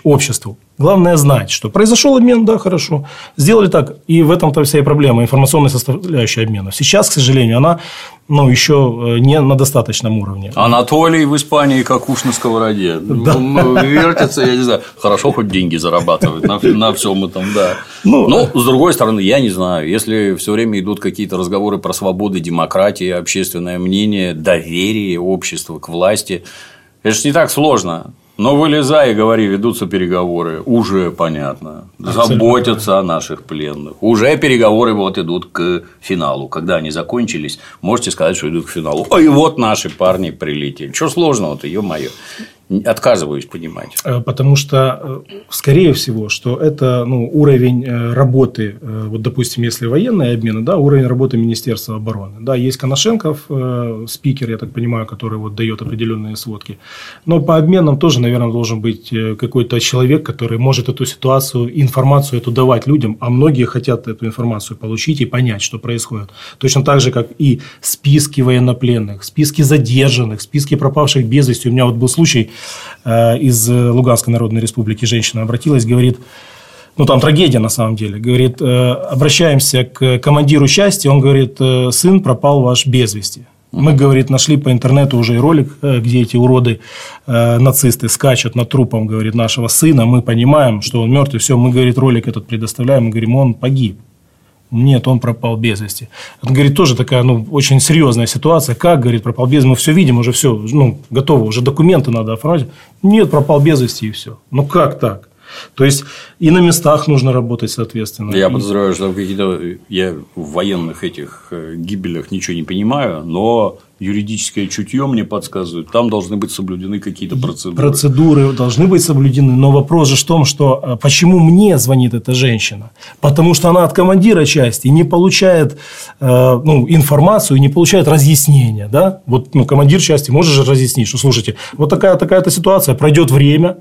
обществу, Главное знать, что произошел обмен, да, хорошо. Сделали так. И в этом-то вся и проблема, информационная составляющая обмена. Сейчас, к сожалению, она ну, еще э, не на достаточном уровне. Анатолий в Испании как уж на сковороде. Да. Вертится, я не знаю. Хорошо, хоть деньги зарабатывает на, на всем этом, да. Ну, Но, с другой стороны, я не знаю, если все время идут какие-то разговоры про свободу, демократию, общественное мнение, доверие общества к власти, это же не так сложно. Но вылезай и говори, ведутся переговоры, уже понятно. Абсолютно. Заботятся о наших пленных. Уже переговоры вот идут к финалу. Когда они закончились, можете сказать, что идут к финалу. Ой, вот наши парни прилетели. Что сложного-то, ё-моё отказываюсь понимать. Э, потому что, э, скорее всего, что это ну, уровень э, работы, вот, допустим, если военные обмены, да, уровень работы Министерства обороны. Да, есть Коношенков, спикер, я так понимаю, который вот дает определенные сводки. Но по обменам тоже, наверное, должен быть какой-то человек, который может эту ситуацию, информацию эту давать людям, а многие хотят эту информацию получить и понять, что происходит. Точно так же, как и списки военнопленных, списки задержанных, списки пропавших без вести. У меня вот был случай, из Луганской Народной Республики женщина обратилась, говорит, ну там трагедия на самом деле, говорит, э, обращаемся к командиру части, он говорит, э, сын пропал ваш без вести. Мы, говорит, нашли по интернету уже ролик, где эти уроды, нацисты скачут над трупом, говорит, нашего сына. Мы понимаем, что он мертвый. Все, мы, говорит, ролик этот предоставляем. Мы говорим, он погиб. Нет, он пропал без вести. Это, говорит, тоже такая, ну, очень серьезная ситуация. Как, говорит, пропал без вести? Мы все видим, уже все, ну, готово, уже документы надо оформлять. Нет, пропал без вести и все. Ну, как так? То есть, и на местах нужно работать, соответственно. Я подозреваю, что какие-то я в военных этих э, гибелях ничего не понимаю, но юридическое чутье мне подсказывает, там должны быть соблюдены какие-то процедуры. Процедуры должны быть соблюдены, но вопрос же в том, что э, почему мне звонит эта женщина? Потому что она от командира части не получает э, ну, информацию, не получает разъяснения. Да? Вот ну, командир части может же разъяснить, что слушайте, вот такая такая-то ситуация, пройдет время,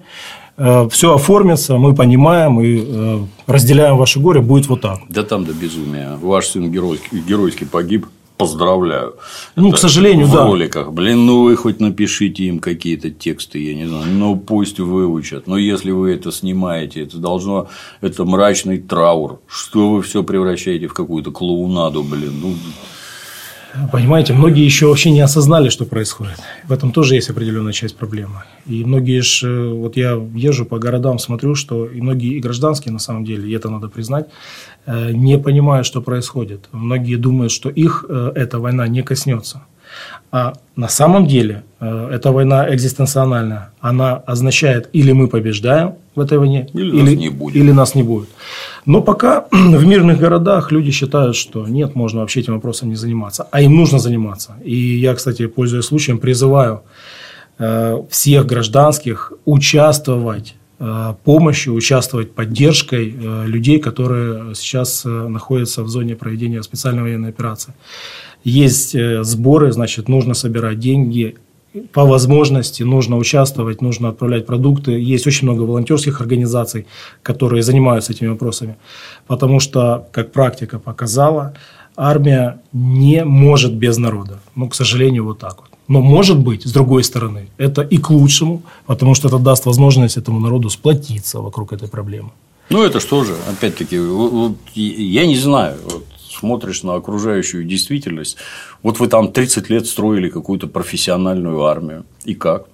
все оформится, мы понимаем и разделяем ваше горе, будет вот так. Да там до безумия. Ваш сын геройский, геройски погиб, поздравляю. Ну, Это к сожалению, в да. В роликах. Блин, ну вы хоть напишите им какие-то тексты, я не знаю, ну пусть выучат. Но если вы это снимаете, это должно, это мрачный траур. Что вы все превращаете в какую-то клоунаду, блин. Ну, Понимаете, многие еще вообще не осознали, что происходит. В этом тоже есть определенная часть проблемы. И многие же, вот я езжу по городам, смотрю, что и многие и гражданские, на самом деле, и это надо признать, э, не понимают, что происходит. Многие думают, что их э, эта война не коснется. А на самом деле э, эта война экзистенциональная. Она означает, или мы побеждаем в этой войне, или, или, нас, не будет. или нас не будет. Но пока в мирных городах люди считают, что нет, можно вообще этим вопросом не заниматься. А им нужно заниматься. И я, кстати, пользуясь случаем, призываю э, всех гражданских участвовать э, помощью, участвовать поддержкой людей, которые сейчас находятся в зоне проведения специальной военной операции есть э, сборы, значит, нужно собирать деньги, по возможности нужно участвовать, нужно отправлять продукты. Есть очень много волонтерских организаций, которые занимаются этими вопросами. Потому что, как практика показала, армия не может без народа. Ну, к сожалению, вот так вот. Но может быть, с другой стороны, это и к лучшему, потому что это даст возможность этому народу сплотиться вокруг этой проблемы. Ну, это что же, опять-таки, я не знаю, смотришь на окружающую действительность. Вот вы там 30 лет строили какую-то профессиональную армию. И как?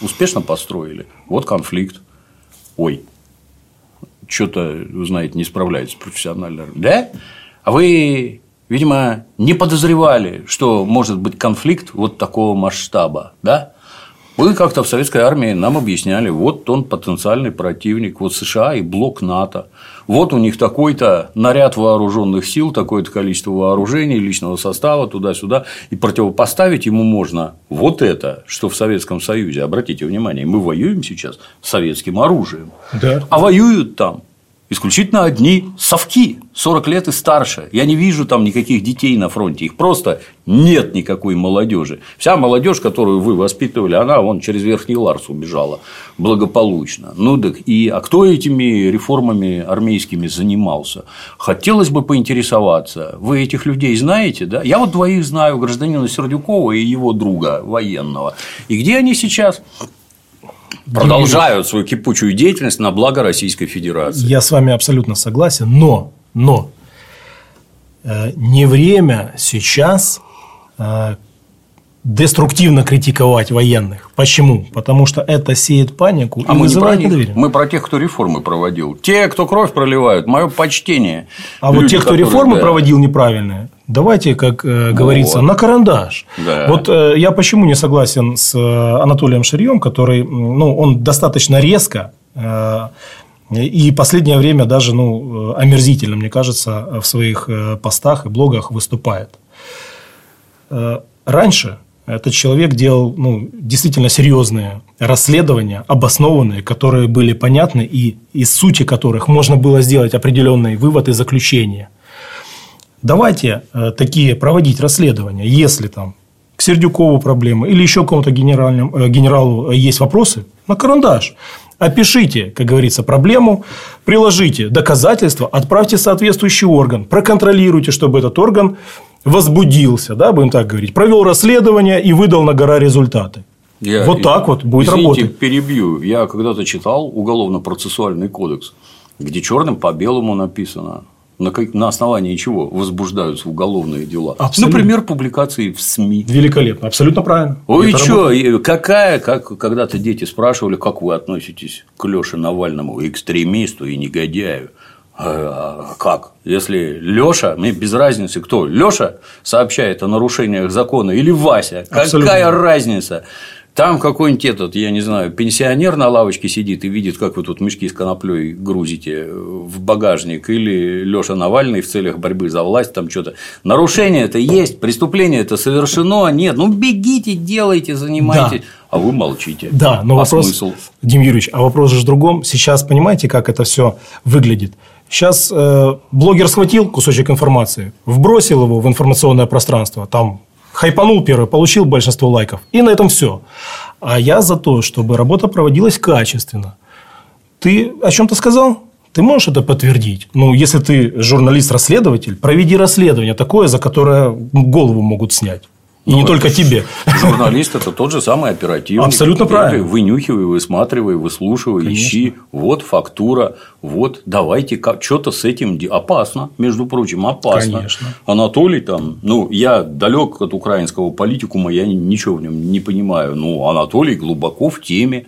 Успешно построили. Вот конфликт. Ой, что-то, вы знаете, не справляется профессионально. Да? А вы, видимо, не подозревали, что может быть конфликт вот такого масштаба, да? Вы как-то в советской армии нам объясняли, вот он потенциальный противник, вот США и блок НАТО, вот у них такой-то наряд вооруженных сил, такое-то количество вооружений, личного состава, туда-сюда, и противопоставить ему можно вот это, что в Советском Союзе. Обратите внимание, мы воюем сейчас советским оружием, да. а воюют там исключительно одни совки 40 лет и старше. Я не вижу там никаких детей на фронте, их просто нет никакой молодежи. Вся молодежь, которую вы воспитывали, она вон через Верхний Ларс убежала благополучно. Ну так и а кто этими реформами армейскими занимался? Хотелось бы поинтересоваться. Вы этих людей знаете, да? Я вот двоих знаю, гражданина Сердюкова и его друга военного. И где они сейчас? Продолжают свою кипучую деятельность на благо Российской Федерации. Я с вами абсолютно согласен, но, но э, не время сейчас э, деструктивно критиковать военных. Почему? Потому что это сеет панику а и мы вызывает недоверие. Мы про тех, кто реформы проводил. Те, кто кровь проливают, мое почтение. А Люди, вот те, кто которые, реформы да. проводил неправильные, давайте, как э, говорится, вот. на карандаш. Да. Вот э, я почему не согласен с э, Анатолием Шарьем, который, ну, он достаточно резко э, и последнее время даже ну, э, омерзительно, мне кажется, в своих э, постах и блогах выступает. Раньше этот человек делал ну, действительно серьезные расследования, обоснованные, которые были понятны и из сути которых можно было сделать определенный вывод и заключение. Давайте э, такие проводить расследования, если там к Сердюкову проблемы или еще кому-то генеральному, э, генералу есть вопросы, на карандаш. Опишите, как говорится, проблему, приложите доказательства, отправьте в соответствующий орган, проконтролируйте, чтобы этот орган возбудился, да, будем так говорить, провел расследование и выдал на гора результаты. Я, вот так вот будет извините, работать. перебью. Я когда-то читал уголовно-процессуальный кодекс, где черным по белому написано, на, как, на основании чего возбуждаются уголовные дела. Абсолютно. Например, публикации в СМИ. Великолепно, абсолютно правильно. Ой, что, какая, как когда-то дети спрашивали, как вы относитесь к Леше Навальному, экстремисту и негодяю. А, как? Если Леша, мне без разницы кто, Леша сообщает о нарушениях закона или Вася, Абсолютно. какая разница? Там какой-нибудь этот, я не знаю, пенсионер на лавочке сидит и видит, как вы тут мешки с коноплей грузите в багажник, или Леша Навальный в целях борьбы за власть, там что-то. Нарушение это есть, преступление это совершено, нет. Ну бегите, делайте, занимайтесь. Да. А вы молчите. Да, но а вопрос, смысл? Дим Юрьевич, а вопрос же в другом. Сейчас понимаете, как это все выглядит? Сейчас э, блогер схватил кусочек информации, вбросил его в информационное пространство, там хайпанул первый, получил большинство лайков. И на этом все. А я за то, чтобы работа проводилась качественно. Ты о чем-то сказал? Ты можешь это подтвердить? Ну, если ты журналист-расследователь, проведи расследование такое, за которое голову могут снять. И ну, не только тебе. Журналист это тот же самый оперативник. Абсолютно правильно. Вынюхивай, высматривай, выслушивай, Конечно. ищи. Вот фактура, вот давайте что-то с этим опасно, между прочим, опасно. Конечно. Анатолий там, ну я далек от украинского политикума, я ничего в нем не понимаю. Ну Анатолий глубоко в теме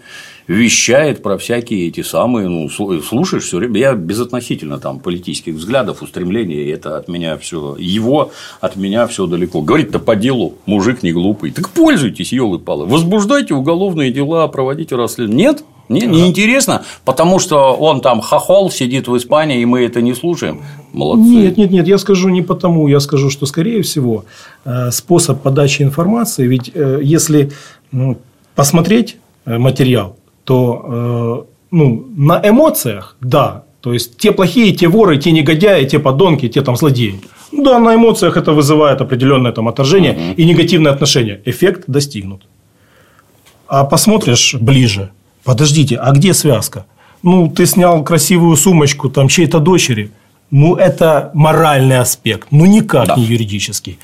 вещает про всякие эти самые, ну, слушаешь все время, я безотносительно там политических взглядов, устремлений, это от меня все, его от меня все далеко. Говорит-то по делу, мужик не глупый. Так пользуйтесь, елы палы возбуждайте уголовные дела, проводите расследование. Нет? Не, не интересно, потому что он там хохол сидит в Испании, и мы это не слушаем. Молодцы. Нет, нет, нет, я скажу не потому, я скажу, что скорее всего э, способ подачи информации, ведь э, если ну, посмотреть э, материал, то э, ну, на эмоциях, да, то есть те плохие, те воры, те негодяи, те подонки, те там злодеи. Да, на эмоциях это вызывает определенное там отторжение угу. и негативное отношение. Эффект достигнут. А посмотришь ближе, подождите, а где связка? Ну, ты снял красивую сумочку там чьей-то дочери. Ну, это моральный аспект, ну, никак да. не юридический.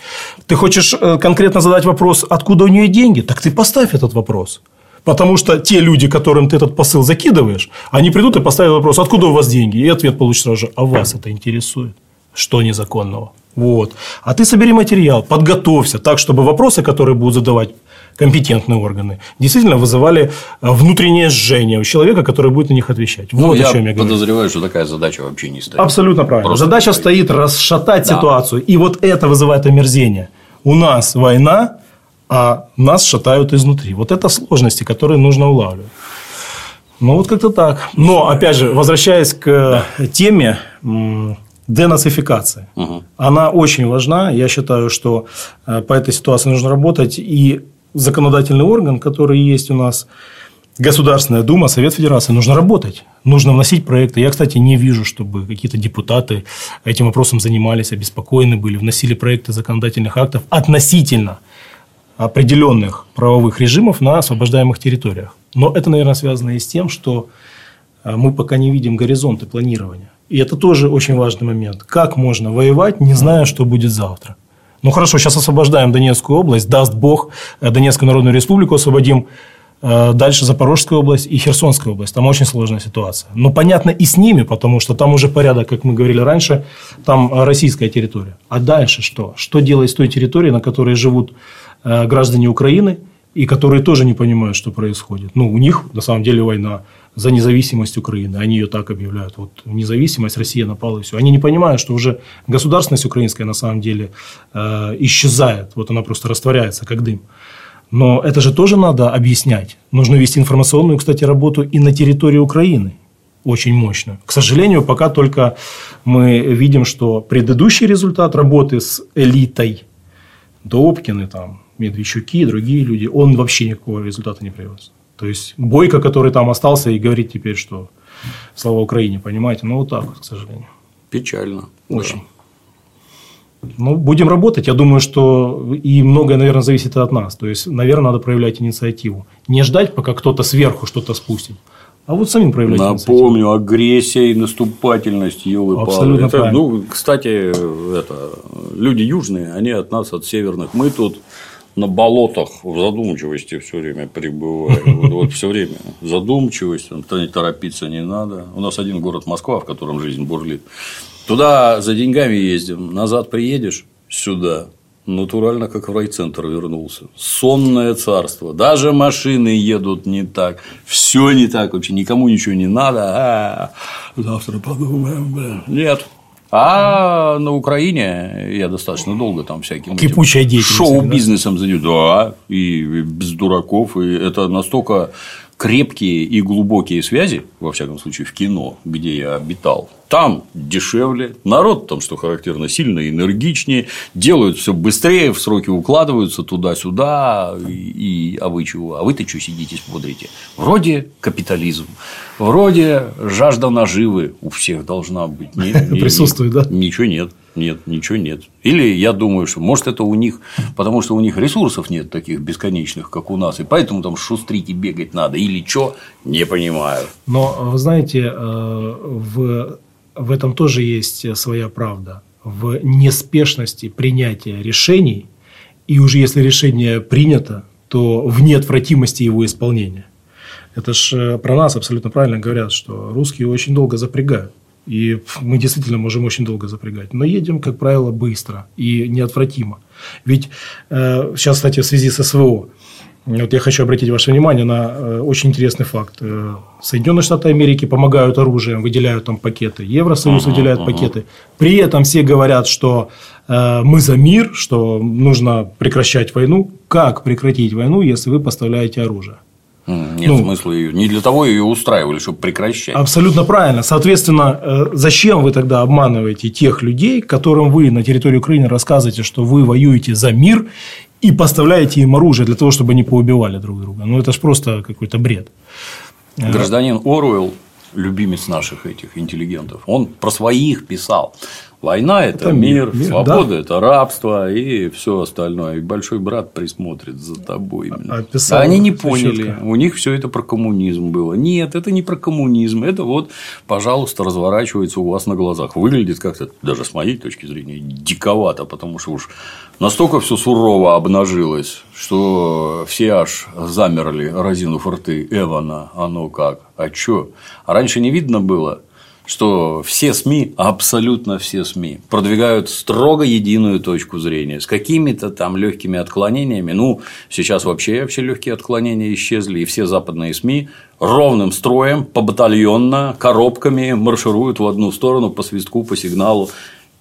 Ты хочешь э, конкретно задать вопрос, откуда у нее деньги? Так ты поставь этот вопрос. Потому что те люди, которым ты этот посыл закидываешь, они придут и поставят вопрос, откуда у вас деньги? И ответ получишь сразу же, а вас это интересует? Что незаконного? Вот. А ты собери материал, подготовься так, чтобы вопросы, которые будут задавать компетентные органы, действительно вызывали э, внутреннее жжение у человека, который будет на них отвечать. Ну, вот я о чем я говорю. подозреваю, что такая задача вообще не стоит. Абсолютно правильно. Просто задача стоит, стоит расшатать да. ситуацию. И вот это вызывает омерзение. У нас война, а нас шатают изнутри. Вот это сложности, которые нужно улавливать. Ну, вот как-то так. Но, опять же, возвращаясь к теме денацификации. Угу. Она очень важна. Я считаю, что э, по этой ситуации нужно работать. И законодательный орган, который есть у нас, Государственная Дума, Совет Федерации, нужно работать, нужно вносить проекты. Я, кстати, не вижу, чтобы какие-то депутаты этим вопросом занимались, обеспокоены были, вносили проекты законодательных актов относительно определенных правовых режимов на освобождаемых территориях. Но это, наверное, связано и с тем, что э, мы пока не видим горизонты планирования. И это тоже очень важный момент. Как можно воевать, не зная, что будет завтра? Ну хорошо, сейчас освобождаем Донецкую область, даст Бог, э, Донецкую Народную Республику освободим, э, дальше Запорожская область и Херсонская область. Там очень сложная ситуация. Но понятно и с ними, потому что там уже порядок, как мы говорили раньше, там российская территория. А дальше что? Что делать с той территорией, на которой живут граждане Украины, и которые тоже не понимают, что происходит? Ну, у них на самом деле война за независимость Украины. Они ее так объявляют. Вот независимость, Россия напала и все. Они не понимают, что уже государственность украинская на самом деле э, исчезает. Вот она просто растворяется, как дым. Но это же тоже надо объяснять. Нужно вести информационную, кстати, работу и на территории Украины. Очень мощную. К сожалению, пока только мы видим, что предыдущий результат работы с элитой, Добкины, там, Медведчуки, другие люди, он вообще никакого результата не привез. То есть Бойко, который там остался и говорит теперь, что слава Украине, понимаете? Ну, вот так к сожалению. Печально. Очень. Да. Ну, будем работать. Я думаю, что и многое, наверное, зависит от нас. То есть, наверное, надо проявлять инициативу. Не ждать, пока кто-то сверху что-то спустит. А вот самим проявлять Напомню, инициативу. агрессия и наступательность, елы Абсолютно это, правильно. Ну, кстати, это, люди южные, они от нас, от северных. Мы тут на болотах в задумчивости все время пребываю. Вот, вот все время задумчивость, не торопиться не надо. У нас один город Москва, в котором жизнь бурлит. Туда за деньгами ездим, назад приедешь сюда, натурально как в райцентр вернулся. Сонное царство. Даже машины едут не так. Все не так вообще. Никому ничего не надо. А, завтра подумаем. Нет. А на Украине я достаточно долго там всяким Кипучая деятельность. Шоу-бизнесом занимаюсь. Да, и без дураков. И это настолько крепкие и глубокие связи, во всяком случае, в кино, где я обитал, там дешевле, народ там, что характерно, сильно энергичнее, делают все быстрее, в сроки укладываются туда-сюда, и, и а вы чего? А вы-то что сидите, смотрите? Вроде капитализм, вроде жажда наживы у всех должна быть. Не, не, Присутствует, да? Ничего нет. Нет, ничего нет. Или я думаю, что может это у них, потому что у них ресурсов нет таких бесконечных, как у нас, и поэтому там шустрить и бегать надо, или что, не понимаю. Но вы знаете, э, в, в этом тоже есть своя правда. В неспешности принятия решений, и уже если решение принято, то в неотвратимости его исполнения. Это ж э, про нас абсолютно правильно говорят, что русские очень долго запрягают. И мы действительно можем очень долго запрягать. Но едем, как правило, быстро и неотвратимо. Ведь э, сейчас, кстати, в связи с СВО, вот я хочу обратить ваше внимание на э, очень интересный факт. Э, Соединенные Штаты Америки помогают оружием, выделяют там пакеты. Евросоюз uh-huh, выделяет uh-huh. пакеты. При этом все говорят, что э, мы за мир, что нужно прекращать войну. Как прекратить войну, если вы поставляете оружие? Нет ну, смысла ее. Не для того ее устраивали, чтобы прекращать. Абсолютно правильно. Соответственно, э, зачем вы тогда обманываете тех людей, которым вы на территории Украины рассказываете, что вы воюете за мир и поставляете им оружие для того, чтобы они поубивали друг друга? Ну, это же просто какой-то бред. Гражданин Оруэлл, любимец наших этих интеллигентов, он про своих писал. Война – это, это мир, мир, свобода да. – это рабство и все остальное. И большой брат присмотрит за тобой. Описал, а они не поняли. Четко. У них все это про коммунизм было. Нет, это не про коммунизм. Это вот, пожалуйста, разворачивается у вас на глазах. Выглядит как-то, даже с моей точки зрения, диковато, потому что уж настолько все сурово обнажилось, что все аж замерли, разинув рты. Эвана, оно как? А чё? А раньше не видно было? Что все СМИ, абсолютно все СМИ, продвигают строго единую точку зрения с какими-то там легкими отклонениями. Ну, сейчас вообще вообще легкие отклонения исчезли, и все западные СМИ ровным строем, побатальонно, коробками маршируют в одну сторону по свистку, по сигналу.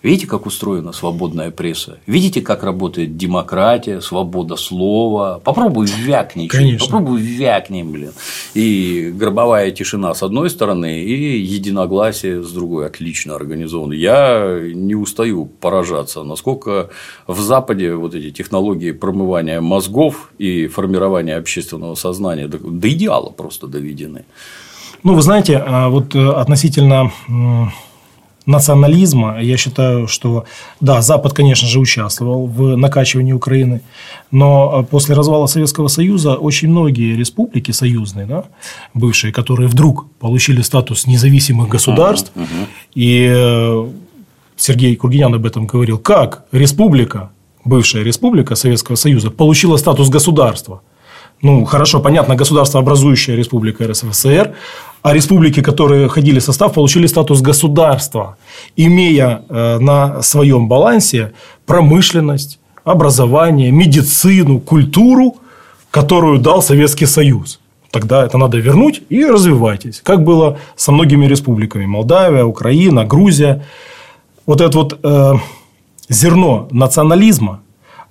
Видите, как устроена свободная пресса? Видите, как работает демократия, свобода слова? Попробуй вякни. Конечно. Попробуй вякни, блин. И гробовая тишина с одной стороны, и единогласие с другой. Отлично организовано. Я не устаю поражаться, насколько в Западе вот эти технологии промывания мозгов и формирования общественного сознания до идеала просто доведены. Ну, вы знаете, а вот э, относительно национализма, я считаю, что да, Запад, конечно же, участвовал в накачивании Украины, но э, после развала Советского Союза очень многие республики союзные, да, бывшие, которые вдруг получили статус независимых государств, uh-huh, uh-huh. и э, Сергей Кургинян об этом говорил, как республика, бывшая республика Советского Союза, получила статус государства – ну, хорошо, понятно, государство образующая республика РСФСР, а республики, которые ходили в состав, получили статус государства, имея э, на своем балансе промышленность, образование, медицину, культуру, которую дал Советский Союз. Тогда это надо вернуть и развивайтесь. Как было со многими республиками. Молдавия, Украина, Грузия. Вот это вот э, зерно национализма,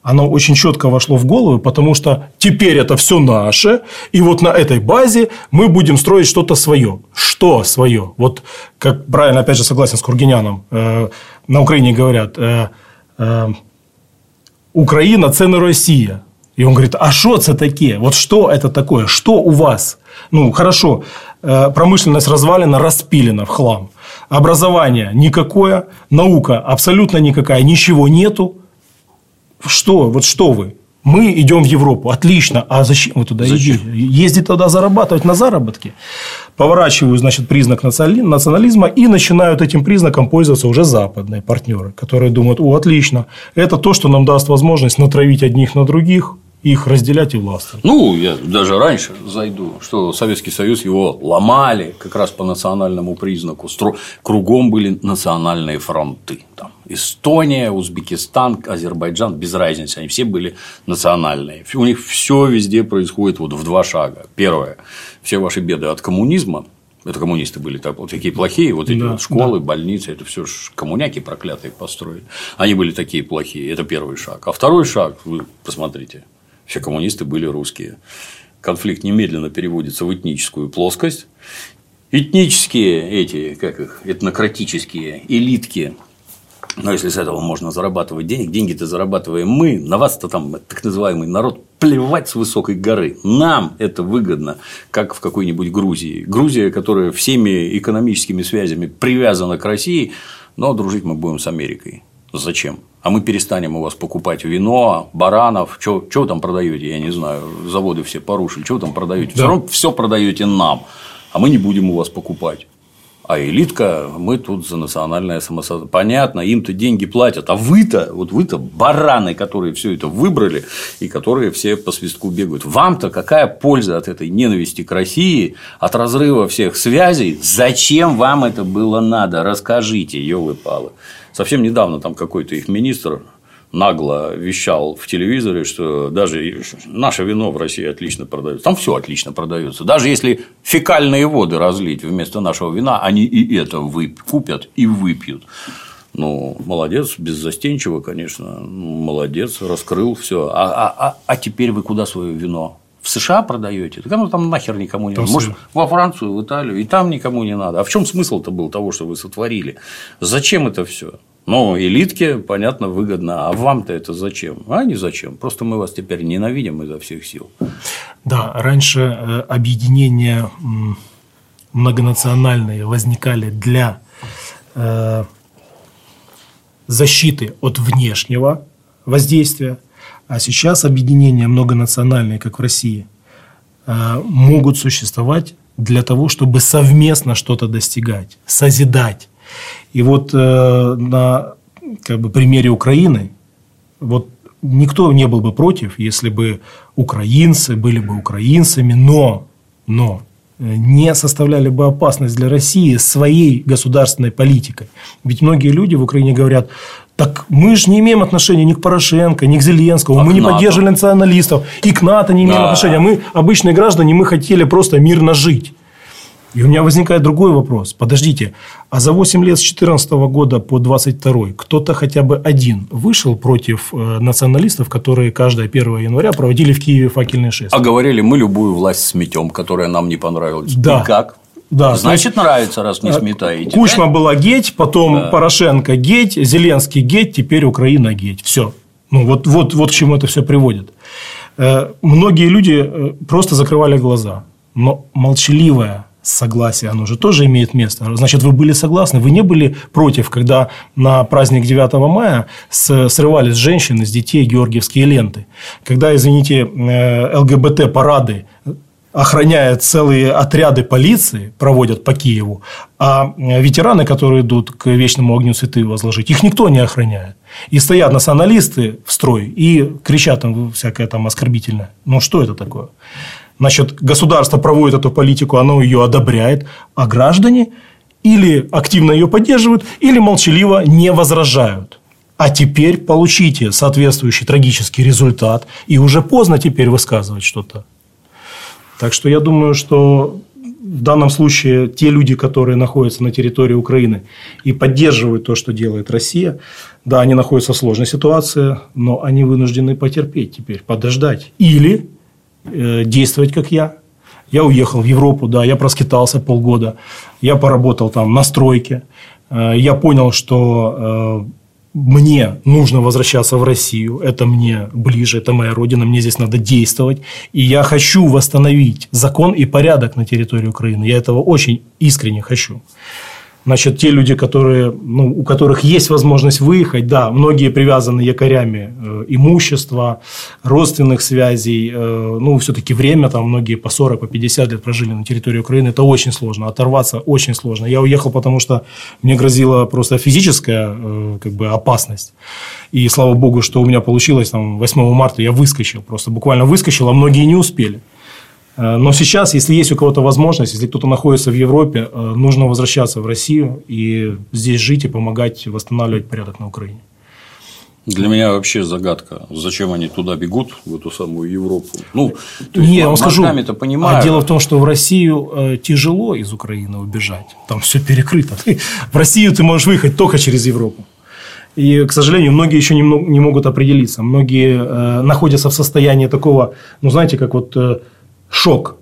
оно очень четко вошло в голову, потому что теперь это все наше, и вот на этой базе мы будем строить что-то свое. Что свое? Вот как правильно, опять же, согласен с Кургиняном, э, на Украине говорят, э, э, Украина – це не Россия. И он говорит, а что это такие? Вот что это такое? Что у вас? Ну, хорошо, э, промышленность развалена, распилена в хлам. Образование никакое, наука абсолютно никакая, ничего нету. Что? Вот что вы? Мы идем в Европу. Отлично. А зачем вы туда зачем? идете? Ездить туда зарабатывать на заработки. Поворачиваю, значит, признак национализма и начинают этим признаком пользоваться уже западные партнеры, которые думают, о, отлично, это то, что нам даст возможность натравить одних на других, их разделять и властвовать. Ну, я даже раньше зайду, что Советский Союз его ломали как раз по национальному признаку. Кругом были национальные фронты. Там Эстония, Узбекистан, Азербайджан, без разницы, они все были национальные. У них все везде происходит вот в два шага. Первое, все ваши беды от коммунизма, это коммунисты были так, вот такие плохие, вот эти да, вот школы, да. больницы, это все коммуняки проклятые построили. Они были такие плохие. Это первый шаг. А второй шаг, вы посмотрите, все коммунисты были русские. Конфликт немедленно переводится в этническую плоскость. Этнические эти, как их, этнократические элитки но если с этого можно зарабатывать денег, деньги-то зарабатываем мы, на вас-то там так называемый народ плевать с высокой горы. Нам это выгодно, как в какой-нибудь Грузии. Грузия, которая всеми экономическими связями привязана к России, но дружить мы будем с Америкой. Зачем? А мы перестанем у вас покупать вино, баранов, что вы там продаете, я не знаю, заводы все порушили, что вы там продаете? Да. Все равно все продаете нам, а мы не будем у вас покупать. А элитка, мы тут за национальное самосознание. Понятно, им-то деньги платят, а вы-то, вот вы-то бараны, которые все это выбрали и которые все по свистку бегают. Вам-то какая польза от этой ненависти к России, от разрыва всех связей? Зачем вам это было надо? Расскажите, елы-палы. Совсем недавно там какой-то их министр нагло вещал в телевизоре, что даже наше вино в России отлично продается. Там все отлично продается. Даже если фекальные воды разлить вместо нашего вина, они и это купят и выпьют. Ну, молодец, беззастенчиво, конечно. Молодец, раскрыл все. А, а, а, а теперь вы куда свое вино? В США продаете? Так оно там нахер никому не надо. Может, во Францию, в Италию, и там никому не надо. А в чем смысл-то был того, что вы сотворили? Зачем это все? Ну, элитке, понятно, выгодно. А вам-то это зачем? А не зачем. Просто мы вас теперь ненавидим изо всех сил. Да, раньше э, объединения многонациональные возникали для э, защиты от внешнего воздействия, а сейчас объединения многонациональные, как в России, э, могут существовать для того, чтобы совместно что-то достигать, созидать. И вот э, на как бы, примере Украины, вот никто не был бы против, если бы украинцы были бы украинцами, но, но не составляли бы опасность для России своей государственной политикой. Ведь многие люди в Украине говорят, так мы же не имеем отношения ни к Порошенко, ни к Зеленскому, а мы не НАТО. поддерживали националистов, и к НАТО не имеем да. отношения. Мы обычные граждане, мы хотели просто мирно жить. И у меня возникает другой вопрос. Подождите, а за 8 лет с 2014 года по 22 кто-то хотя бы один вышел против э, националистов, которые каждое 1 января проводили в Киеве факельные шествия? А говорили, мы любую власть сметем, которая нам не понравилась. Да. И как? Да, Значит, нравится, раз не э, сметаете. Кучма да? была геть, потом да. Порошенко геть, Зеленский геть, теперь Украина геть. Все. Ну, вот, вот, вот к чему это все приводит. Э, многие люди просто закрывали глаза. Но молчаливая согласие, оно же тоже имеет место. Значит, вы были согласны, вы не были против, когда на праздник 9 мая срывались женщины с детей георгиевские ленты. Когда, извините, э, ЛГБТ-парады охраняют целые отряды полиции, проводят по Киеву, а ветераны, которые идут к вечному огню цветы возложить, их никто не охраняет. И стоят националисты в строй и кричат там всякое там оскорбительное. Ну, что это такое? Значит, государство проводит эту политику, оно ее одобряет, а граждане или активно ее поддерживают, или молчаливо не возражают. А теперь получите соответствующий трагический результат, и уже поздно теперь высказывать что-то. Так что я думаю, что в данном случае те люди, которые находятся на территории Украины и поддерживают то, что делает Россия, да, они находятся в сложной ситуации, но они вынуждены потерпеть теперь, подождать. Или действовать, как я. Я уехал в Европу, да, я проскитался полгода, я поработал там на стройке, э, я понял, что э, мне нужно возвращаться в Россию, это мне ближе, это моя родина, мне здесь надо действовать, и я хочу восстановить закон и порядок на территории Украины, я этого очень искренне хочу. Значит, те люди, которые, ну, у которых есть возможность выехать, да, многие привязаны якорями э, имущества, родственных связей, э, ну, все-таки время, там многие по 40, по 50 лет прожили на территории Украины, это очень сложно, оторваться очень сложно. Я уехал, потому что мне грозила просто физическая э, как бы, опасность. И слава богу, что у меня получилось, там, 8 марта я выскочил, просто буквально выскочил, а многие не успели. Э, но сейчас, если есть у кого-то возможность, если кто-то находится в Европе, э, нужно возвращаться в Россию и здесь жить и помогать восстанавливать порядок на Украине. Для меня вообще загадка, зачем они туда бегут, в эту самую Европу. Ну, то есть, Не, я вам скажу, это понимаю. А дело в том, что в Россию э, тяжело из Украины убежать. Там все перекрыто. В Россию ты можешь выехать только через Европу. И, к сожалению, многие еще не, не могут определиться. Многие э, находятся в состоянии такого, ну, знаете, как вот э, шок.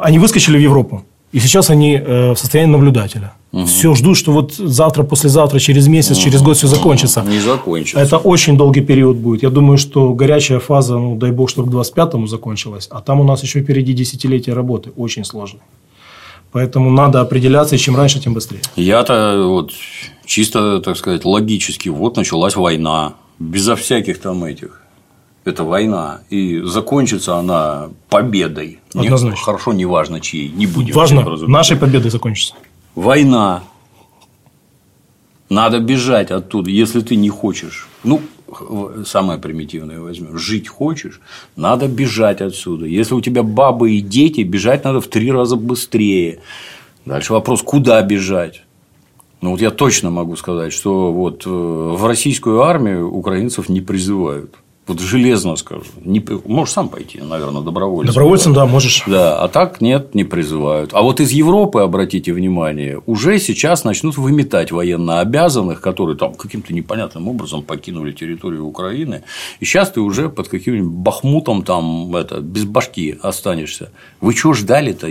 Они выскочили в Европу. И сейчас они э, в состоянии наблюдателя. Угу. Все ждут, что вот завтра, послезавтра, через месяц, угу. через год все закончится. Не закончится. Это очень долгий период будет. Я думаю, что горячая фаза, ну, дай бог, чтобы к 25-му закончилась. А там у нас еще впереди десятилетия работы. Очень сложно. Поэтому надо определяться, и чем раньше, тем быстрее. Я-то вот чисто, так сказать, логически, вот началась война, безо всяких там этих это война, и закончится она победой. Однозначно. Не, хорошо, неважно чьей, не будем. Важно, нашей победой закончится. Война. Надо бежать оттуда, если ты не хочешь. Ну, самое примитивное возьмем. Жить хочешь, надо бежать отсюда. Если у тебя бабы и дети, бежать надо в три раза быстрее. Дальше вопрос, куда бежать? Ну, вот я точно могу сказать, что вот э, в российскую армию украинцев не призывают. Вот железно скажу. Не, можешь сам пойти, наверное, добровольцем. Добровольцем, да, можешь. Да, а так нет, не призывают. А вот из Европы, обратите внимание, уже сейчас начнут выметать военно обязанных, которые там каким-то непонятным образом покинули территорию Украины. И сейчас ты уже под каким-нибудь бахмутом там это, без башки останешься. Вы что ждали-то?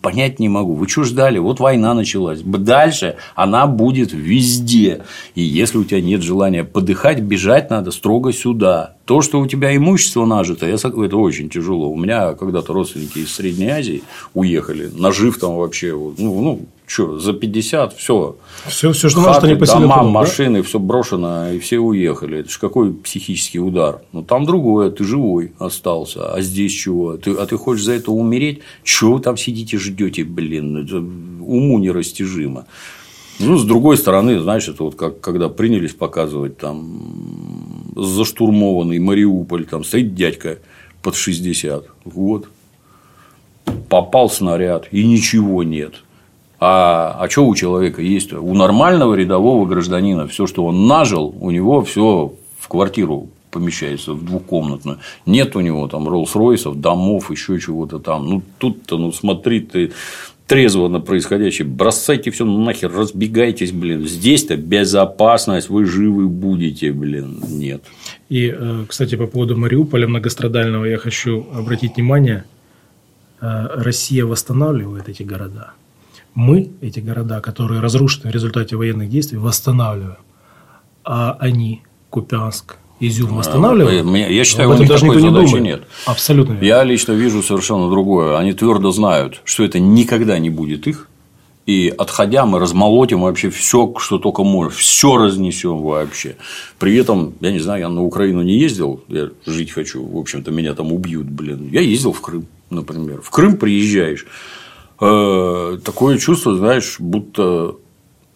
Понять не могу. Вы что ждали? Вот война началась. Дальше она будет везде. И если у тебя нет желания подыхать, бежать надо строго сюда. То, что у тебя имущество нажито, это очень тяжело. У меня когда-то родственники из Средней Азии уехали, нажив там вообще, ну, ну что, за 50, все. Все, все что Хаты, можно, дома, потом, машины, да? все брошено, и все уехали. Это же какой психический удар. Но там другое, ты живой остался. А здесь чего? Ты, а ты хочешь за это умереть? Чего вы там сидите, ждете, блин? Это уму нерастяжимо. Ну, с другой стороны, знаешь, это вот как когда принялись показывать там заштурмованный Мариуполь, там стоит дядька под 60. Вот. попал снаряд, и ничего нет. А, а что у человека есть? У нормального рядового гражданина все, что он нажил, у него все в квартиру помещается в двухкомнатную. Нет у него там Роллс-Ройсов, домов, еще чего-то там. Ну, тут-то, ну, смотри, ты трезво на происходящее. Бросайте все нахер, разбегайтесь, блин. Здесь-то безопасность, вы живы будете, блин. Нет. И, э, кстати, по поводу Мариуполя многострадального я хочу обратить внимание. Э, Россия восстанавливает эти города. Мы эти города, которые разрушены в результате военных действий, восстанавливаем. А они, Купянск, Изюм а, восстанавливают. Я считаю, у них даже задачи не нет. Абсолютно. Верно. Я лично вижу совершенно другое. Они твердо знают, что это никогда не будет их. И отходя, мы размолотим вообще все, что только можем, все разнесем вообще. При этом, я не знаю, я на Украину не ездил, я жить хочу, в общем-то, меня там убьют, блин. Я ездил в Крым, например. В Крым приезжаешь, такое чувство, знаешь, будто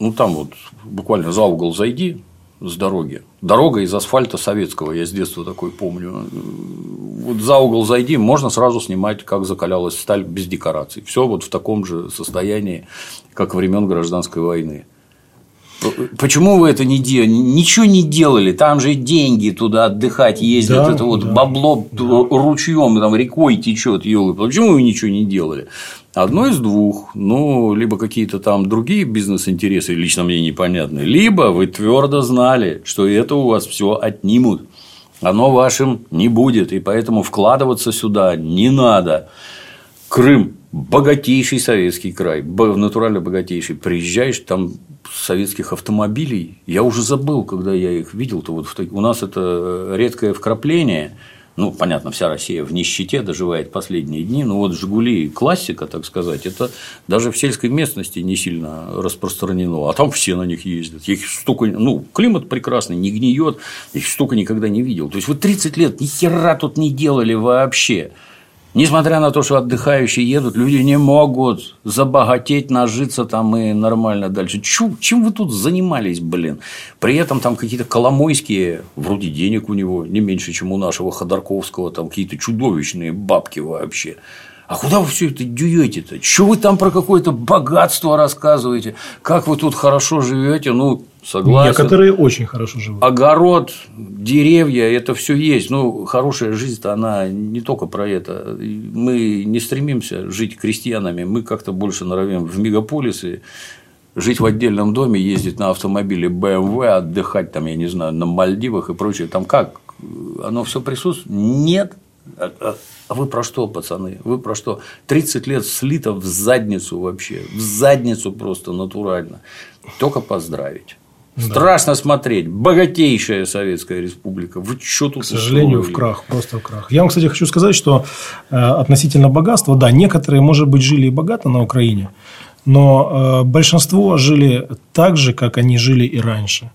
ну там вот буквально за угол зайди, с дороги. Дорога из асфальта советского, я с детства такой помню. Вот за угол зайди, можно сразу снимать, как закалялась сталь без декораций. Все вот в таком же состоянии, как времен гражданской войны. Почему вы это не делали? Ничего не делали. Там же деньги туда отдыхать ездят. Да, это вот да, бабло да. ручьем, там рекой течет, елы. Почему вы ничего не делали? Одно из двух. Ну, либо какие-то там другие бизнес-интересы, лично мне непонятны, либо вы твердо знали, что это у вас все отнимут. Оно вашим не будет, и поэтому вкладываться сюда не надо. Крым богатейший советский край, натурально богатейший. Приезжаешь, там советских автомобилей, я уже забыл, когда я их видел, то вот у нас это редкое вкрапление, ну, понятно, вся Россия в нищете доживает последние дни, но вот «Жигули» классика, так сказать, это даже в сельской местности не сильно распространено, а там все на них ездят. Их столько, ну, климат прекрасный, не гниет, их столько никогда не видел. То есть, вот 30 лет ни хера тут не делали вообще. Несмотря на то, что отдыхающие едут, люди не могут забогатеть, нажиться там и нормально дальше. Чу, чем вы тут занимались, блин? При этом там какие-то коломойские, вроде денег у него не меньше, чем у нашего Ходорковского, там какие-то чудовищные бабки вообще. А куда вы все это дюете-то? Что вы там про какое-то богатство рассказываете? Как вы тут хорошо живете? Ну, согласен. Некоторые очень хорошо живут. Огород, деревья, это все есть. Ну, хорошая жизнь-то она не только про это. Мы не стремимся жить крестьянами, мы как-то больше норовим в мегаполисы, жить в отдельном доме, ездить на автомобиле BMW, отдыхать там, я не знаю, на Мальдивах и прочее. Там как? Оно все присутствует? Нет. А, а, а вы про что, пацаны? Вы про что? 30 лет слито в задницу вообще. В задницу просто натурально. Только поздравить. Да. Страшно смотреть. Богатейшая Советская Республика. Вы что тут К сожалению, устроили? в крах, просто в крах. Я вам, кстати, хочу сказать, что э, относительно богатства, да, некоторые, может быть, жили и богато на Украине, но э, большинство жили так же, как они жили и раньше.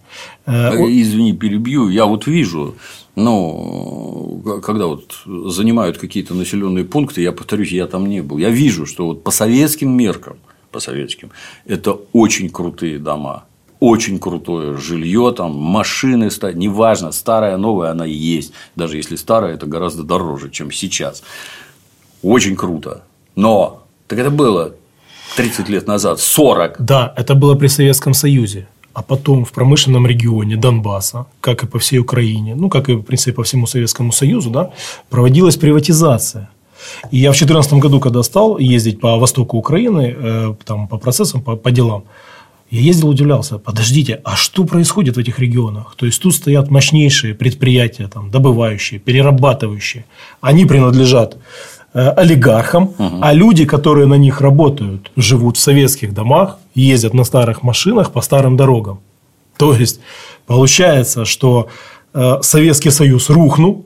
Э, Извини, перебью. Я вот вижу ну, когда вот занимают какие-то населенные пункты, я повторюсь, я там не был, я вижу, что вот по советским меркам, по советским, это очень крутые дома, очень крутое жилье, там машины, неважно, старая, новая, она есть. Даже если старая, это гораздо дороже, чем сейчас. Очень круто. Но так это было 30 лет назад, 40. Да, это было при Советском Союзе а потом в промышленном регионе Донбасса, как и по всей Украине, ну, как и, в принципе, по всему Советскому Союзу, да, проводилась приватизация. И я в 2014 году, когда стал ездить по востоку Украины, э, там, по процессам, по, по делам, я ездил, удивлялся, подождите, а что происходит в этих регионах? То есть, тут стоят мощнейшие предприятия, там, добывающие, перерабатывающие. Они принадлежат Э, олигархам, угу. а люди, которые на них работают, живут в советских домах, ездят на старых машинах по старым дорогам. То есть, получается, что э, Советский Союз рухнул,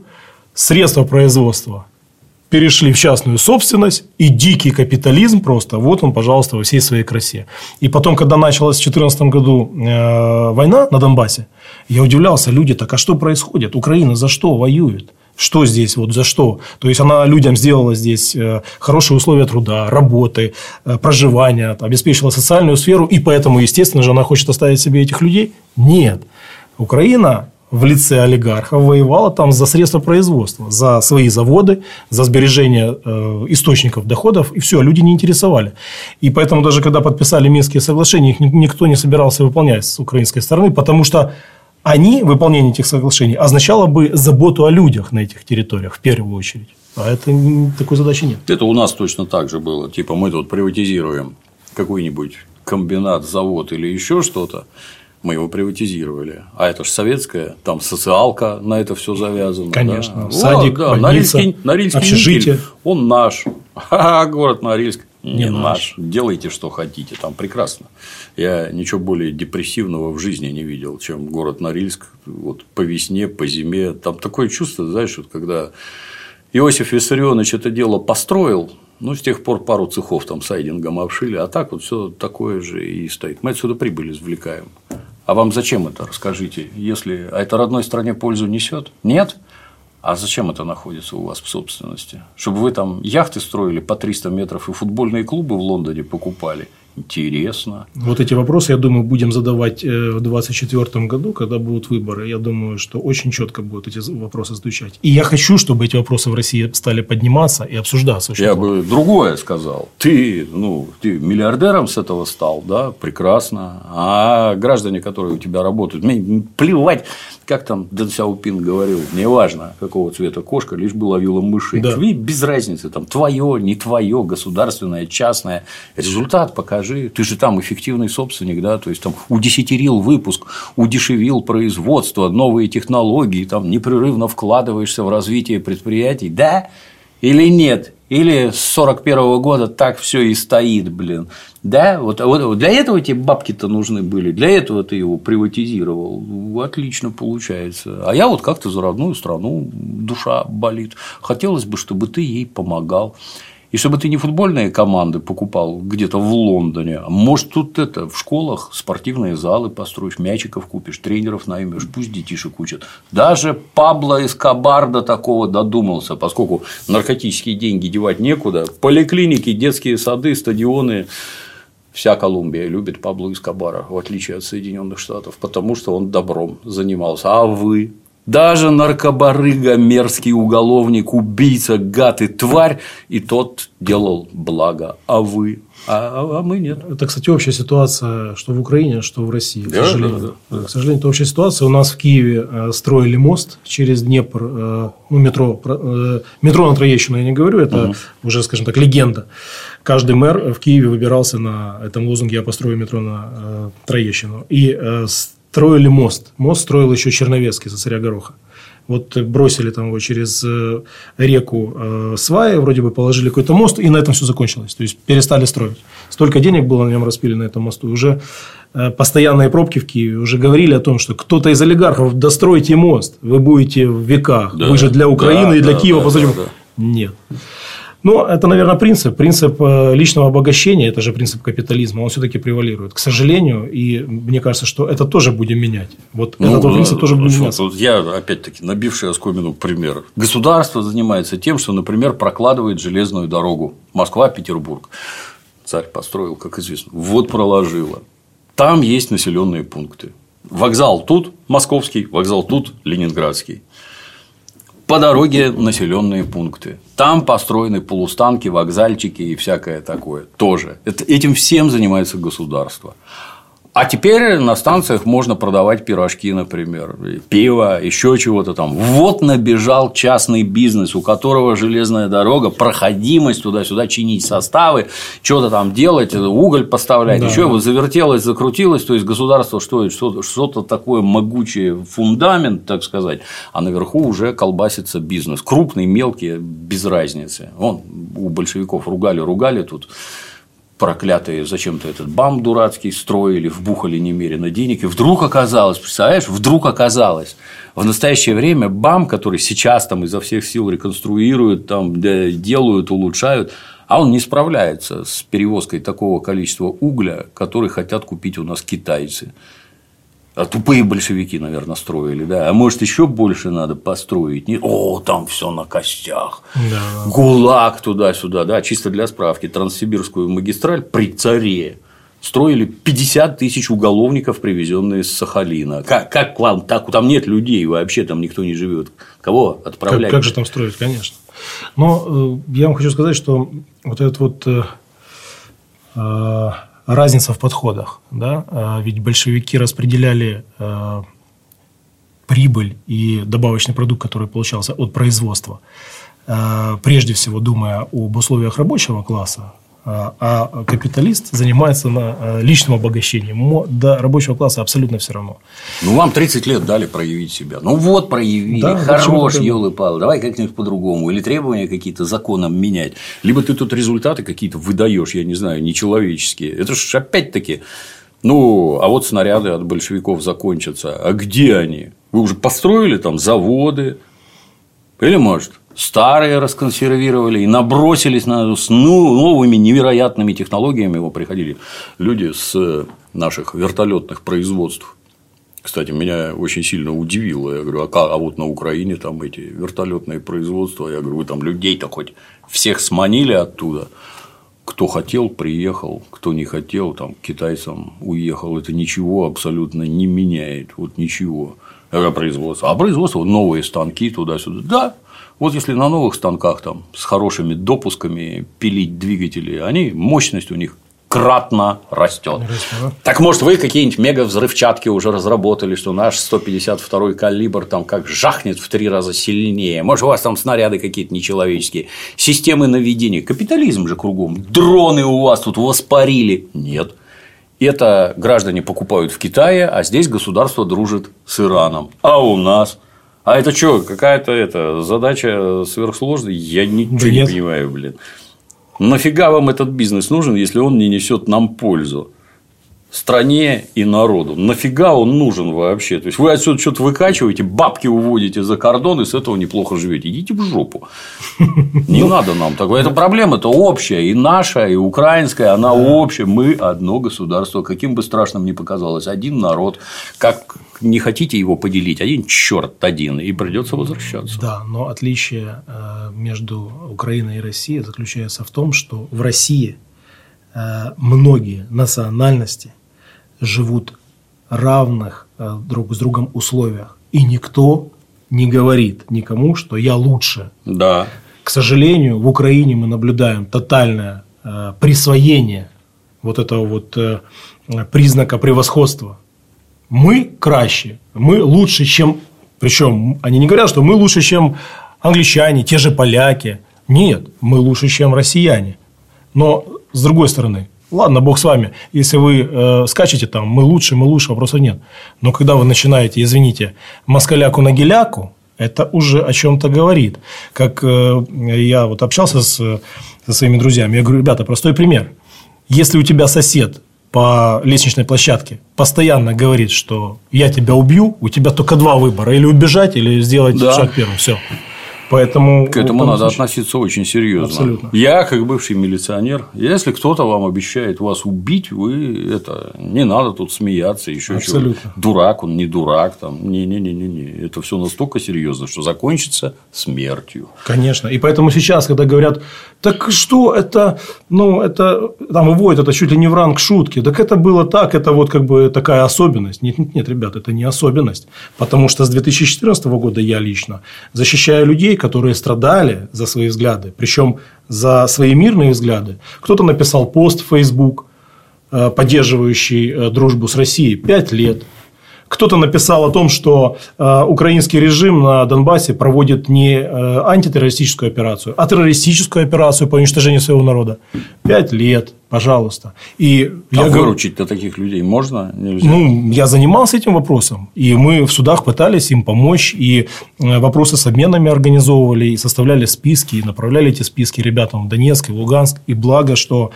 средства производства перешли в частную собственность, и дикий капитализм просто, вот он, пожалуйста, во всей своей красе. И потом, когда началась в 2014 году э, война на Донбассе, я удивлялся, люди, так а что происходит? Украина за что воюет? Что здесь, вот за что? То есть, она людям сделала здесь э, хорошие условия труда, работы, э, проживания, обеспечила социальную сферу, и поэтому, естественно же, она хочет оставить себе этих людей? Нет. Украина в лице олигархов воевала там за средства производства, за свои заводы, за сбережение э, источников доходов, и все, люди не интересовали. И поэтому даже когда подписали Минские соглашения, их никто не собирался выполнять с украинской стороны, потому что они, выполнение этих соглашений, означало бы заботу о людях на этих территориях в первую очередь. А это такой задачи нет. Это у нас точно так же было. Типа мы тут приватизируем какой-нибудь комбинат, завод или еще что-то, мы его приватизировали. А это же советская, там социалка на это все завязано. Конечно. Да. Садик, вот, да. больница, Норильский, Норильский общежитие. Никель, он наш. А город Норильск не, не наш. наш. Делайте, что хотите, там прекрасно. Я ничего более депрессивного в жизни не видел, чем город Норильск. Вот по весне, по зиме. Там такое чувство, знаешь, вот когда Иосиф Виссарионович это дело построил, ну, с тех пор пару цехов там сайдингом обшили, а так вот все такое же и стоит. Мы отсюда прибыль извлекаем. А вам зачем это, расскажите, если а это родной стране пользу несет? Нет? А зачем это находится у вас в собственности? Чтобы вы там яхты строили по 300 метров и футбольные клубы в Лондоне покупали – Интересно. Вот эти вопросы, я думаю, будем задавать э, в 2024 году, когда будут выборы. Я думаю, что очень четко будут эти вопросы звучать. И я хочу, чтобы эти вопросы в России стали подниматься и обсуждаться. Я бы другое сказал. Ты, ну, ты миллиардером с этого стал, да, прекрасно. А граждане, которые у тебя работают, мне плевать, как там Дэн Сяопин говорил, неважно, какого цвета кошка, лишь бы ловила мышей. Да. И без разницы, там, твое, не твое, государственное, частное. Результат покажи. Ты же там эффективный собственник, да, то есть там удесятерил выпуск, удешевил производство, новые технологии, там непрерывно вкладываешься в развитие предприятий, да, или нет? Или с 41 года так все и стоит, блин. Да, вот, вот для этого тебе бабки-то нужны были, для этого ты его приватизировал. Отлично получается. А я вот как-то за родную страну душа болит. Хотелось бы, чтобы ты ей помогал. И чтобы ты не футбольные команды покупал где-то в Лондоне, а может тут это в школах спортивные залы построишь, мячиков купишь, тренеров наймешь, пусть детишек учат. Даже Пабло Эскобар до такого додумался, поскольку наркотические деньги девать некуда, поликлиники, детские сады, стадионы, Вся Колумбия любит Пабло Эскобара, в отличие от Соединенных Штатов, потому что он добром занимался. А вы даже наркобарыга, мерзкий уголовник, убийца, гад и тварь, и тот делал благо. А вы? А, а, а мы нет. Это, кстати, общая ситуация, что в Украине, что в России, к да, сожалению. Да, да. К сожалению, это общая ситуация. У нас в Киеве э, строили мост через Днепр, э, ну, метро, э, метро на Троещину я не говорю, это угу. уже, скажем так, легенда. Каждый мэр в Киеве выбирался на этом лозунге «Я построю метро на Троещину». И строили мост. Мост строил еще Черновецкий за царя Гороха. Вот бросили там его через э, реку э, сваи, вроде бы положили какой-то мост, и на этом все закончилось. То есть перестали строить. Столько денег было на нем распилено на этом мосту. Уже э, постоянные пробки в Киеве уже говорили о том, что кто-то из олигархов достройте мост, вы будете в веках. Да, вы же для Украины да, и для да, Киева. Да, да, да. Нет. Ну, это, наверное, принцип. Принцип э, личного обогащения, это же принцип капитализма, он все-таки превалирует, к сожалению. И мне кажется, что это тоже будем менять. Вот ну, этот принцип тоже будем менять. Вот я, опять-таки, набивший оскомину пример. Государство занимается тем, что, например, прокладывает железную дорогу Москва-Петербург. Царь построил, как известно. Вот проложила. Там есть населенные пункты. Вокзал тут московский, вокзал тут ленинградский по дороге населенные пункты. Там построены полустанки, вокзальчики и всякое такое тоже. Этим всем занимается государство. А теперь на станциях можно продавать пирожки, например, пиво, еще чего-то там. Вот набежал частный бизнес, у которого железная дорога, проходимость туда-сюда, чинить составы, что-то там делать, уголь поставлять, да. еще вот завертелось, закрутилось, то есть государство что-то, что-то такое могучее, фундамент, так сказать, а наверху уже колбасится бизнес. Крупный, мелкий, без разницы. Вон у большевиков ругали, ругали тут проклятые зачем-то этот бам дурацкий строили, вбухали немерено денег, и вдруг оказалось, представляешь, вдруг оказалось, в настоящее время БАМ, который сейчас там изо всех сил реконструируют, там, делают, улучшают, а он не справляется с перевозкой такого количества угля, который хотят купить у нас китайцы. А тупые большевики, наверное, строили, да. А может, еще больше надо построить. О, там все на костях. Да. ГУЛАГ туда-сюда, да. Чисто для справки. Транссибирскую магистраль при царе строили 50 тысяч уголовников, привезенные с Сахалина. Как, как вам? Так, там нет людей, вообще там никто не живет. Кого отправлять? Как, как же там строить, конечно. Но э, я вам хочу сказать, что вот этот вот э, э, разница в подходах, да, э, ведь большевики распределяли э, прибыль и добавочный продукт, который получался от производства, э, прежде всего думая об условиях рабочего класса, а, а капиталист занимается на э, личным обогащением. До рабочего класса абсолютно все равно. Ну, вам 30 лет дали проявить себя. Ну, вот проявили. Да, Хорош, елы пал Давай как-нибудь по-другому. Или требования какие-то законом менять. Либо ты тут результаты какие-то выдаешь, я не знаю, нечеловеческие. Это же опять-таки ну, а вот снаряды от большевиков закончатся. А где они? Вы уже построили там заводы? Или, может, старые расконсервировали и набросились на, с ну, новыми невероятными технологиями его приходили люди с наших вертолетных производств. Кстати, меня очень сильно удивило. Я говорю, а, а вот на Украине там эти вертолетные производства, я говорю, вы там людей-то хоть всех сманили оттуда. Кто хотел, приехал, кто не хотел, там, китайцам уехал. Это ничего абсолютно не меняет. Вот ничего. Это производство. А производство новые станки туда-сюда. Да, вот если на новых станках там, с хорошими допусками пилить двигатели, они, мощность у них кратно растет. Так может вы какие-нибудь мега взрывчатки уже разработали, что наш 152 калибр там как жахнет в три раза сильнее. Может у вас там снаряды какие-то нечеловеческие, системы наведения. Капитализм же кругом. Дроны у вас тут воспарили. Нет. Это граждане покупают в Китае, а здесь государство дружит с Ираном. А у нас а это что, какая-то это, задача сверхсложная? Я ничего да не понимаю, блин. Нафига вам этот бизнес нужен, если он не несет нам пользу? стране и народу. Нафига он нужен вообще? То есть вы отсюда что-то выкачиваете, бабки уводите за кордон и с этого неплохо живете. Идите в жопу. Не надо нам такое. Эта проблема это общая, и наша, и украинская, она общая. Мы одно государство, каким бы страшным ни показалось, один народ. Как не хотите его поделить, один черт один, и придется возвращаться. Да, но отличие э, между Украиной и Россией заключается в том, что в России э, многие национальности живут равных э, друг с другом условиях. И никто не говорит никому, что я лучше. Да. К сожалению, в Украине мы наблюдаем тотальное присвоение вот этого вот признака превосходства. Мы краще, мы лучше, чем... Причем они не говорят, что мы лучше, чем англичане, те же поляки. Нет, мы лучше, чем россияне. Но с другой стороны, Ладно, бог с вами. Если вы э, скачете там, мы лучше, мы лучше, вопросов нет. Но когда вы начинаете, извините, москаляку на геляку, это уже о чем-то говорит. Как э, я вот общался с, со своими друзьями, я говорю, ребята, простой пример. Если у тебя сосед по лестничной площадке постоянно говорит, что я тебя убью, у тебя только два выбора. Или убежать, или сделать да. шаг первым. Все. Поэтому к этому надо случае... относиться очень серьезно. Абсолютно. Я, как бывший милиционер, если кто-то вам обещает вас убить, вы это не надо тут смеяться, еще Абсолютно. чего. Дурак, он не дурак, там. Не, не, не, не, не. Это все настолько серьезно, что закончится смертью. Конечно. И поэтому сейчас, когда говорят, так что это, ну, это там выводят это чуть ли не в ранг шутки, так это было так, это вот как бы такая особенность. Нет, нет, нет, ребят, это не особенность. Потому что с 2014 года я лично защищаю людей, которые страдали за свои взгляды, причем за свои мирные взгляды. Кто-то написал пост в Facebook, э, поддерживающий э, дружбу с Россией, пять лет. Кто-то написал о том, что э, украинский режим на Донбассе проводит не э, антитеррористическую операцию, а террористическую операцию по уничтожению своего народа. Пять лет пожалуйста. И а я выручить-то таких людей можно? Нельзя? Ну, я занимался этим вопросом, и мы в судах пытались им помочь, и э, вопросы с обменами организовывали, и составляли списки, и направляли эти списки ребятам в Донецк и Луганск. И благо, что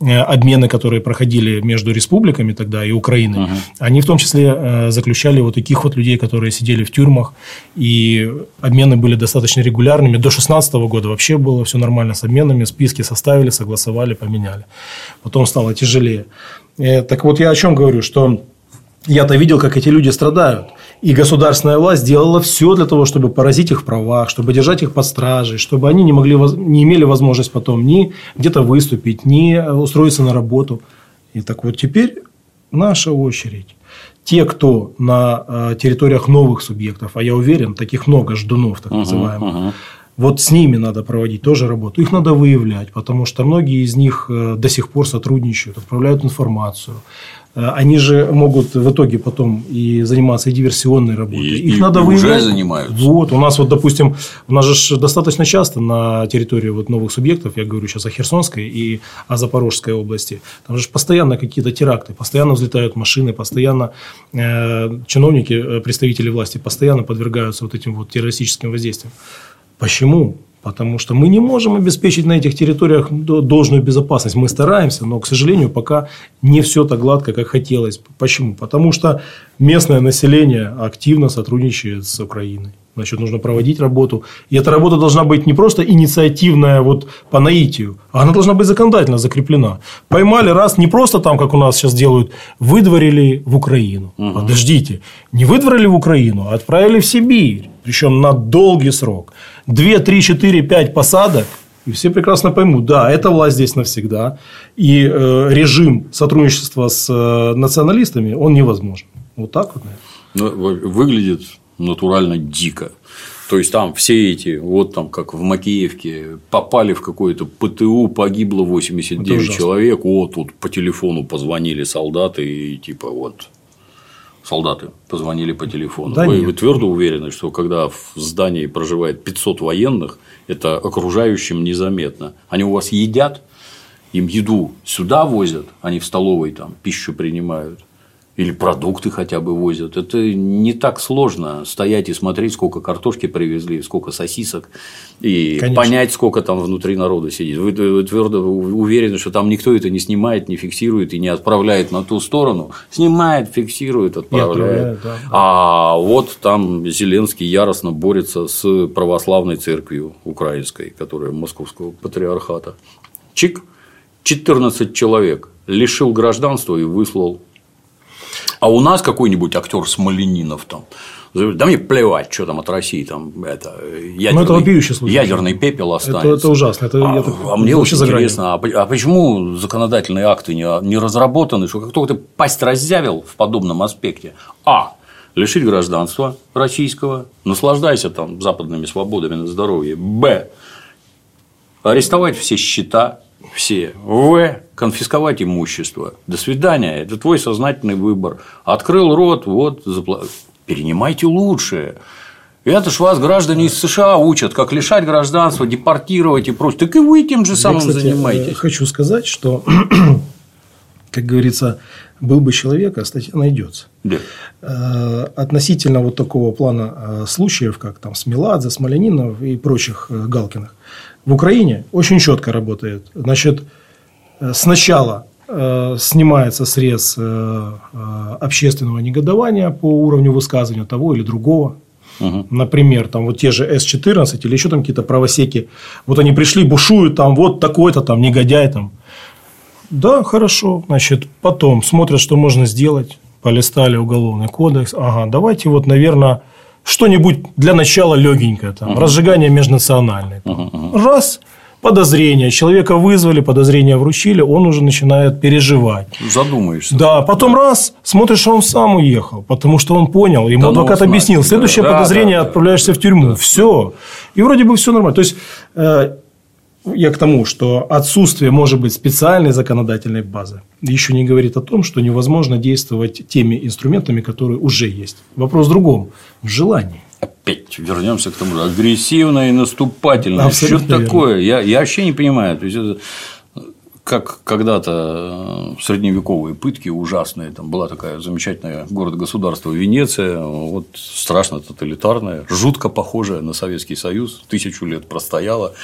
э, обмены, которые проходили между республиками тогда и Украиной, угу. они в том числе э, заключали вот таких вот людей, которые сидели в тюрьмах, и обмены были достаточно регулярными. До 2016 года вообще было все нормально с обменами, списки составили, согласовали, поменяли потом стало тяжелее. Э, так вот, я о чем говорю, что я-то видел, как эти люди страдают. И государственная власть делала все для того, чтобы поразить их в правах, чтобы держать их под стражей, чтобы они не, могли, не имели возможность потом ни где-то выступить, ни устроиться на работу. И так вот теперь наша очередь. Те, кто на э, территориях новых субъектов, а я уверен, таких много ждунов, так называемых, uh-huh, uh-huh. Вот с ними надо проводить тоже работу. Их надо выявлять, потому что многие из них э, до сих пор сотрудничают, отправляют информацию. Э, они же могут в итоге потом и заниматься и диверсионной работой. И, Их и, надо и выявлять. уже занимаются. Вот, у нас вот, допустим, у нас же достаточно часто на территории вот новых субъектов, я говорю сейчас о Херсонской и о Запорожской области, там же постоянно какие-то теракты, постоянно взлетают машины, постоянно э, чиновники, э, представители власти постоянно подвергаются вот этим вот террористическим воздействиям. Почему? Потому что мы не можем обеспечить на этих территориях должную безопасность. Мы стараемся, но, к сожалению, пока не все так гладко, как хотелось. Почему? Потому что местное население активно сотрудничает с Украиной. Значит, нужно проводить работу. И эта работа должна быть не просто инициативная вот по наитию, а она должна быть законодательно закреплена. Поймали раз, не просто там, как у нас сейчас делают, выдворили в Украину. Угу. Подождите, не выдворили в Украину, а отправили в Сибирь. Причем на долгий срок. 2, 3, 4, 5 посадок, и все прекрасно поймут, да, эта власть здесь навсегда, и э, режим сотрудничества с э, националистами, он невозможен. Вот так вот, наверное. Ну, выглядит натурально дико. То есть там все эти, вот там как в Макеевке, попали в какое-то ПТУ, погибло 89 человек, вот тут по телефону позвонили солдаты и типа вот солдаты позвонили по телефону. Да вы, вы твердо уверены, что когда в здании проживает 500 военных, это окружающим незаметно. Они у вас едят, им еду сюда возят, они в столовой там пищу принимают или продукты хотя бы возят. Это не так сложно стоять и смотреть, сколько картошки привезли, сколько сосисок, и Конечно. понять, сколько там внутри народа сидит. Вы, твердо уверены, что там никто это не снимает, не фиксирует и не отправляет на ту сторону. Снимает, фиксирует, отправляет. да. А вот там Зеленский яростно борется с православной церковью украинской, которая московского патриархата. Чик, 14 человек лишил гражданства и выслал а у нас какой-нибудь актер Смоленинов там да мне плевать, что там от России там это ядерный, ну, это ядерный пепел останется. Это, это ужасно. Это, а, это, а мне очень интересно, а, а почему законодательные акты не, не разработаны, что как только ты пасть раззявил в подобном аспекте, а лишить гражданства российского, наслаждайся там западными свободами на здоровье, б арестовать все счета, все. В. Конфисковать имущество. До свидания. Это твой сознательный выбор. Открыл рот, вот, запла... перенимайте лучшее. Это ж вас граждане из США учат, как лишать гражданства, депортировать и прочее. Так и вы тем же самым Я, кстати, занимаетесь. Хочу сказать, что, как говорится, был бы человек, а статья найдется. Да. Э, относительно вот такого плана э, случаев, как там Смеладзе, Смоленинов и прочих э, Галкиных, в Украине очень четко работает. Значит, э, сначала э, снимается срез э, общественного негодования по уровню высказывания того или другого. Угу. Например, там вот те же С-14 или еще там какие-то правосеки. Вот они пришли, бушуют там, вот такой-то там негодяй там. Да, хорошо. Значит, потом смотрят, что можно сделать. Полистали уголовный кодекс. Ага, давайте вот, наверное, что-нибудь для начала легенькое, там, угу. разжигание межнациональное. Там. Угу. Раз, подозрение, человека вызвали, подозрение вручили, он уже начинает переживать. Задумаешься. Да, потом раз, смотришь, что он сам уехал, потому что он понял, ему да адвокат ну, объяснил, следующее да, подозрение, да, да, отправляешься да, в тюрьму, да, все. И вроде бы все нормально. То есть, э, я к тому, что отсутствие, может быть, специальной законодательной базы еще не говорит о том, что невозможно действовать теми инструментами, которые уже есть. Вопрос в другом – в желании. Опять вернемся к тому же. Агрессивное и наступательное. Что такое? Я, я вообще не понимаю. То есть, это как когда-то э, средневековые пытки ужасные, там была такая замечательная город-государство Венеция, вот страшно тоталитарная, жутко похожая на Советский Союз, тысячу лет простояла,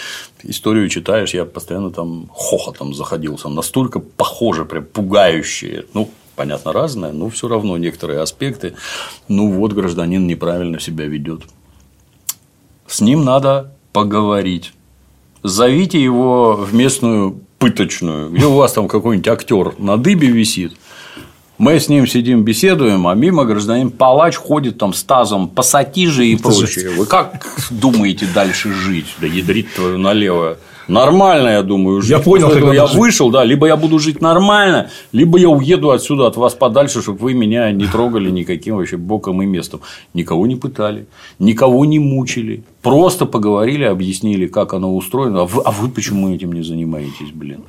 историю читаешь, я постоянно там хохотом заходился, настолько похоже, прям пугающие, ну, понятно, разное, но все равно некоторые аспекты, ну вот гражданин неправильно себя ведет, с ним надо поговорить. Зовите его в местную пыточную, где у вас там какой-нибудь актер на дыбе висит, Мы с ним сидим, беседуем, а мимо гражданин палач ходит там с тазом пассатижи и прочее. Вы как думаете дальше жить? Да ядрит твою налево. Нормально, я думаю, жить. Я понял, как я жить. вышел, да, либо я буду жить нормально, либо я уеду отсюда от вас подальше, чтобы вы меня не трогали никаким вообще боком и местом. Никого не пытали, никого не мучили, просто поговорили, объяснили, как оно устроено. А вы, а вы почему этим не занимаетесь, блин?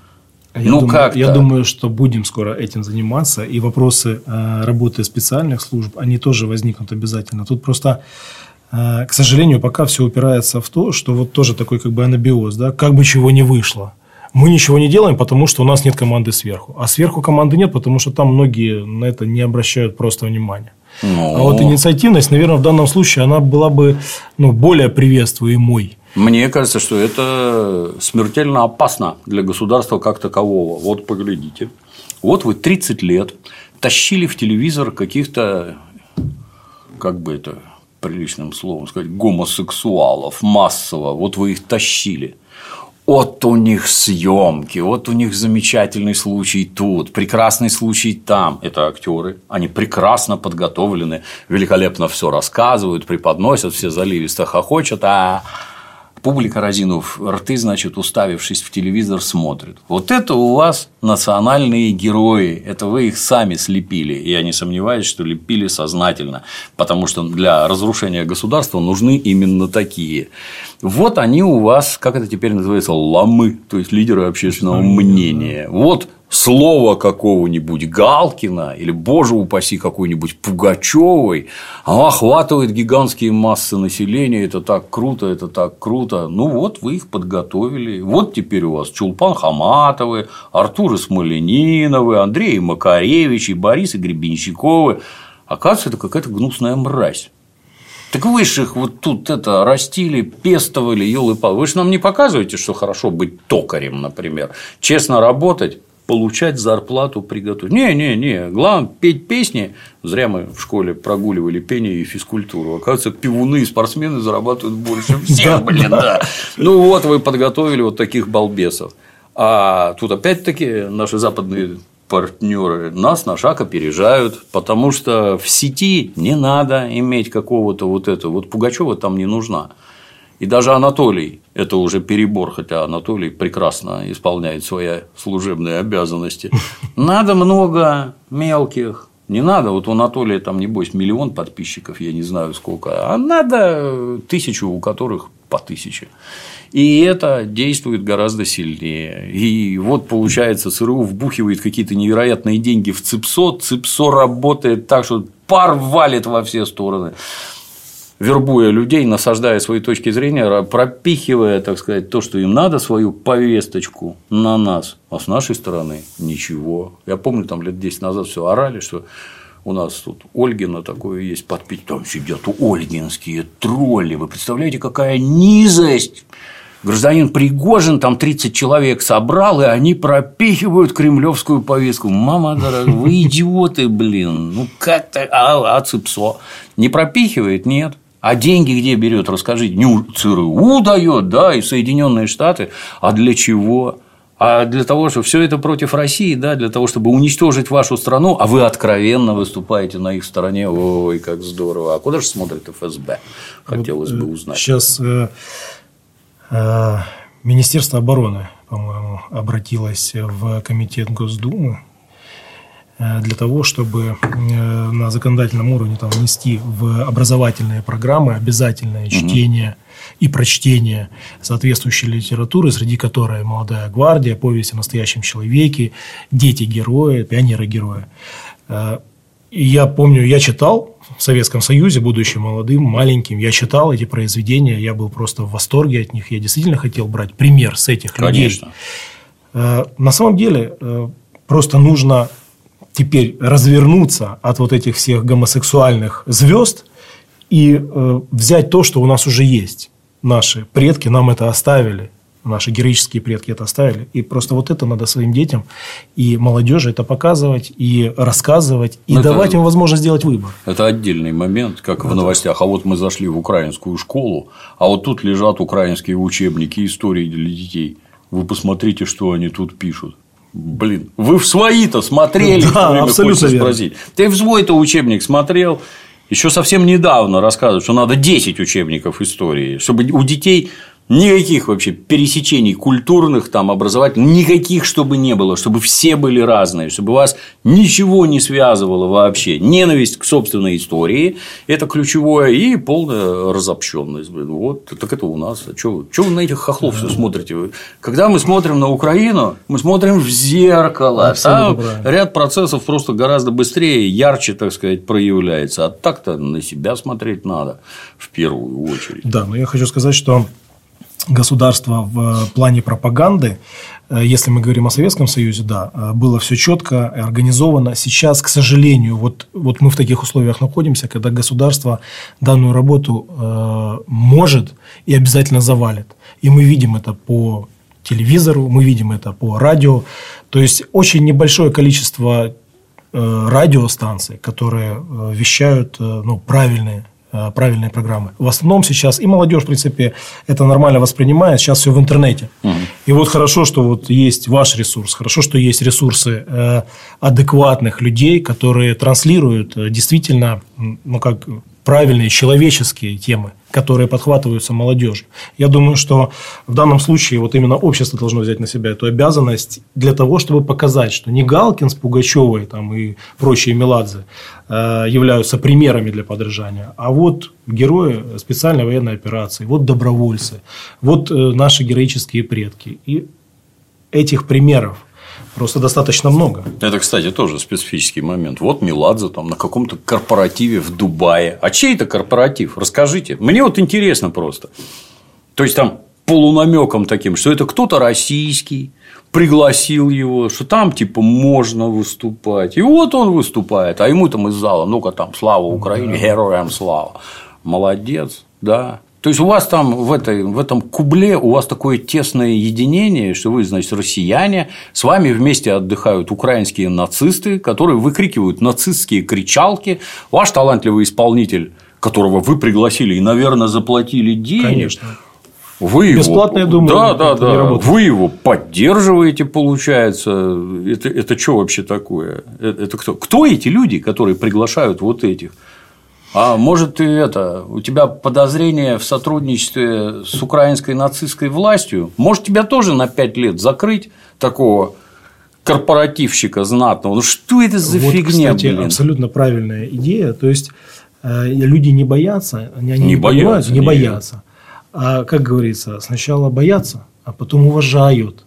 Я ну, думаю, как Я думаю, что будем скоро этим заниматься, и вопросы э, работы специальных служб, они тоже возникнут обязательно. Тут просто, к сожалению, пока все упирается в то, что вот тоже такой как бы анабиоз, да, как бы чего не вышло. Мы ничего не делаем, потому что у нас нет команды сверху. А сверху команды нет, потому что там многие на это не обращают просто внимания. Ну... А вот инициативность, наверное, в данном случае, она была бы ну, более приветствуемой. Мне кажется, что это смертельно опасно для государства как такового. Вот поглядите. Вот вы 30 лет тащили в телевизор каких-то, как бы это приличным словом сказать, гомосексуалов массово. Вот вы их тащили. Вот у них съемки, вот у них замечательный случай тут, прекрасный случай там. Это актеры, они прекрасно подготовлены, великолепно все рассказывают, преподносят, все заливисто хохочут, а публика, разинув рты, значит, уставившись в телевизор, смотрит. Вот это у вас национальные герои, это вы их сами слепили. И я не сомневаюсь, что лепили сознательно, потому что для разрушения государства нужны именно такие. Вот они у вас, как это теперь называется, ламы, то есть лидеры общественного мнения. Вот слова какого-нибудь Галкина или, боже упаси, какой-нибудь Пугачевой, оно охватывает гигантские массы населения, это так круто, это так круто. Ну вот вы их подготовили. Вот теперь у вас Чулпан Хаматовы, Артур Смолениновы, Андрей Макаревич, и Борис и Гребенщиковы. Оказывается, это какая-то гнусная мразь. Так вы же их вот тут это растили, пестовали, елы пал. Вы же нам не показываете, что хорошо быть токарем, например. Честно работать, получать зарплату приготовить. Не, не, не. Главное петь песни. Зря мы в школе прогуливали пение и физкультуру. Оказывается, пивуны и спортсмены зарабатывают больше всех, блин, да. Ну вот вы подготовили вот таких балбесов. А тут опять-таки наши западные партнеры нас на шаг опережают, потому что в сети не надо иметь какого-то вот этого. Вот Пугачева там не нужна. И даже Анатолий – это уже перебор, хотя Анатолий прекрасно исполняет свои служебные обязанности. Надо много мелких. Не надо, вот у Анатолия там, небось, миллион подписчиков, я не знаю сколько, а надо тысячу, у которых по тысяче. И это действует гораздо сильнее. И вот получается, ЦРУ вбухивает какие-то невероятные деньги в ЦИПСО, ЦИПСО работает так, что пар валит во все стороны вербуя людей, насаждая свои точки зрения, пропихивая, так сказать, то, что им надо, свою повесточку на нас, а с нашей стороны ничего. Я помню, там лет 10 назад все орали, что у нас тут Ольгина такое есть подпить, там сидят ольгинские тролли. Вы представляете, какая низость? Гражданин Пригожин там 30 человек собрал, и они пропихивают кремлевскую повестку. Мама дорогая, вы идиоты, блин. Ну как то А, а ЦИПСО не пропихивает? Нет. А деньги где берет, расскажите. Не ЦРУ дает, да, и Соединенные Штаты. А для чего? А для того, чтобы все это против России, да, для того, чтобы уничтожить вашу страну, а вы откровенно выступаете на их стороне, ой, как здорово. А куда же смотрит ФСБ? Хотелось вот, бы узнать. Сейчас э, э, Министерство обороны, по-моему, обратилось в комитет Госдумы Э, для того, чтобы э, на законодательном уровне там, внести в образовательные программы обязательное чтение угу. и прочтение соответствующей литературы, среди которой «Молодая гвардия», «Повесть о настоящем человеке», «Дети-герои», «Пионеры-герои». Э, и я помню, я читал в Советском Союзе, будучи молодым, маленьким, я читал эти произведения, я был просто в восторге от них, я действительно хотел брать пример с этих Конечно. людей. На самом деле, просто нужно теперь развернуться от вот этих всех гомосексуальных звезд и э, взять то, что у нас уже есть. Наши предки нам это оставили, наши героические предки это оставили. И просто вот это надо своим детям и молодежи это показывать, и рассказывать, и это, давать им возможность сделать выбор. Это отдельный момент, как это... в новостях. А вот мы зашли в украинскую школу, а вот тут лежат украинские учебники истории для детей. Вы посмотрите, что они тут пишут. Блин, вы в свои-то смотрели, да, абсолютно спросить. Ты в свой-то учебник смотрел, еще совсем недавно рассказывают, что надо 10 учебников истории, чтобы у детей Никаких вообще пересечений культурных, там, образовательных, никаких, чтобы не было, чтобы все были разные, чтобы вас ничего не связывало вообще. Ненависть к собственной истории – это ключевое, и полная разобщенность. Вот, так это у нас. А что, вы на этих хохлов все смотрите? Когда мы смотрим на Украину, мы смотрим в зеркало. Абсолютно Там правильно. ряд процессов просто гораздо быстрее, ярче, так сказать, проявляется. А так-то на себя смотреть надо в первую очередь. Да, но я хочу сказать, что государства в плане пропаганды, э, если мы говорим о Советском Союзе, да, э, было все четко организовано. Сейчас, к сожалению, вот, вот мы в таких условиях находимся, когда государство данную работу э, может и обязательно завалит. И мы видим это по телевизору, мы видим это по радио. То есть очень небольшое количество э, радиостанций, которые э, вещают э, ну, правильные Э, правильные программы. В основном сейчас и молодежь, в принципе, это нормально воспринимает. Сейчас все в интернете. Угу. И вот хорошо, что вот есть ваш ресурс, хорошо, что есть ресурсы э, адекватных людей, которые транслируют э, действительно, ну как правильные человеческие темы, которые подхватываются молодежью. Я думаю, что в данном случае вот именно общество должно взять на себя эту обязанность для того, чтобы показать, что не Галкин с Пугачевой там, и прочие Меладзе э, являются примерами для подражания, а вот герои специальной военной операции, вот добровольцы, вот э, наши героические предки. И этих примеров Просто достаточно много. Это, кстати, тоже специфический момент. Вот Меладзе там на каком-то корпоративе в Дубае. А чей это корпоратив? Расскажите. Мне вот интересно просто. То есть там полунамеком таким, что это кто-то российский, пригласил его, что там типа можно выступать. И вот он выступает, а ему там из зала, ну-ка там слава Украине, героям слава. Молодец, да. То есть у вас там в, этой, в этом кубле у вас такое тесное единение, что вы, значит, россияне, с вами вместе отдыхают украинские нацисты, которые выкрикивают нацистские кричалки. Ваш талантливый исполнитель, которого вы пригласили и, наверное, заплатили денег. Конечно. Вы Бесплатно, его, я думаю, да, да, да. Вы его поддерживаете, получается. Это, это что вообще такое? Это, это кто? Кто эти люди, которые приглашают вот этих? А может, ты это, у тебя подозрение в сотрудничестве с украинской нацистской властью? Может, тебя тоже на пять лет закрыть такого корпоративщика знатного? Ну что это за вот, фигня, кстати, блин? абсолютно правильная идея. То есть э, люди не боятся, они не, не боятся, не, не боятся. А как говорится, сначала боятся, а потом уважают.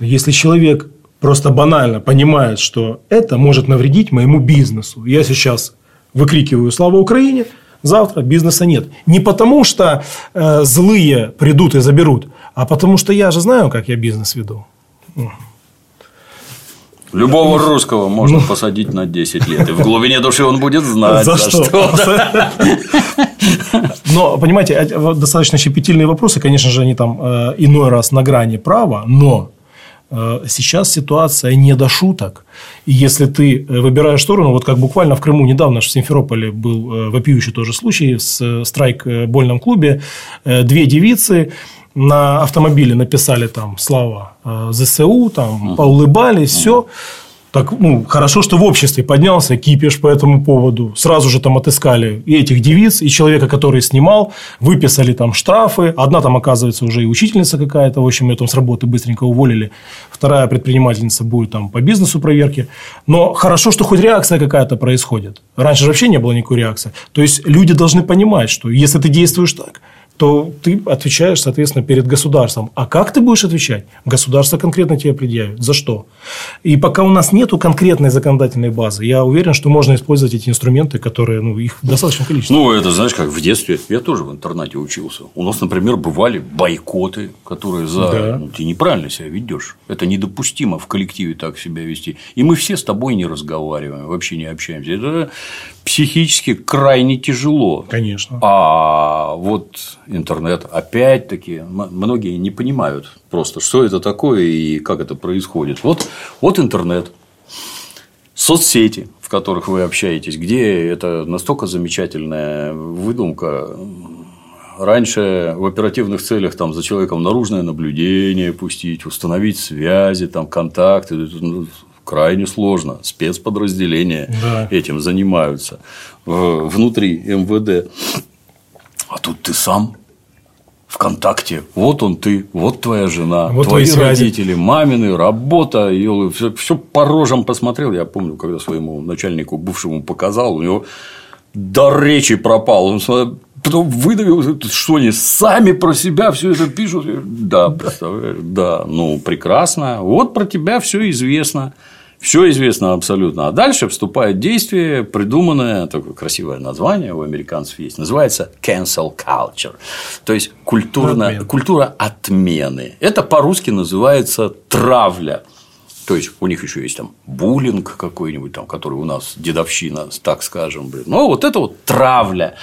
Если человек просто банально понимает, что это может навредить моему бизнесу, я сейчас выкрикиваю «Слава Украине!», завтра бизнеса нет. Не потому, что э, злые придут и заберут, а потому, что я же знаю, как я бизнес веду. Любого русского можно ну, посадить на 10 лет. И в глубине души он будет знать, за, за что. что но, понимаете, достаточно щепетильные вопросы. Конечно же, они там э, иной раз на грани права, но сейчас ситуация не до шуток. И если ты э, выбираешь сторону, вот как буквально в Крыму недавно в Симферополе был э, вопиющий тоже случай в страйк-больном клубе, две девицы на автомобиле написали там слава ЗСУ, там поулыбались, все. Так, ну, хорошо, что в обществе поднялся кипиш по этому поводу. Сразу же там отыскали и этих девиц, и человека, который снимал, выписали там штрафы. Одна там, оказывается, уже и учительница какая-то. В общем, ее там с работы быстренько уволили. Вторая предпринимательница будет там по бизнесу проверки. Но хорошо, что хоть реакция какая-то происходит. Раньше же вообще не было никакой реакции. То есть, люди должны понимать, что если ты действуешь так, то ты отвечаешь, соответственно, перед государством. А как ты будешь отвечать? Государство конкретно тебе предъявит. За что? И пока у нас нет конкретной законодательной базы, я уверен, что можно использовать эти инструменты, которые, ну, их достаточно количество. Ну, это знаешь, как в детстве. Я тоже в интернате учился. У нас, например, бывали бойкоты, которые за... Да. Ну, ты неправильно себя ведешь. Это недопустимо в коллективе так себя вести. И мы все с тобой не разговариваем, вообще не общаемся. Это психически крайне тяжело. Конечно. А вот интернет, опять-таки, многие не понимают просто, что это такое и как это происходит. Вот, вот интернет, соцсети, в которых вы общаетесь, где это настолько замечательная выдумка раньше в оперативных целях там за человеком наружное наблюдение пустить, установить связи, там контакты, ну, крайне сложно. Спецподразделения да. этим занимаются внутри МВД. А тут ты сам ВКонтакте. Вот он ты, вот твоя жена, вот твои родители, мамины, работа. И все, все по рожам посмотрел. Я помню, когда своему начальнику бывшему показал, у него дар речи пропал. Он потом выдавил, что они сами про себя все это пишут. Да, представляешь, да, ну прекрасно. Вот про тебя все известно. Все известно абсолютно. А дальше вступает действие, придуманное, такое красивое название у американцев есть, называется cancel culture. То есть культурно, Отмен. культура отмены. Это по-русски называется травля. То есть у них еще есть там буллинг какой-нибудь, там, который у нас дедовщина, так скажем. Блин. Но вот это вот травля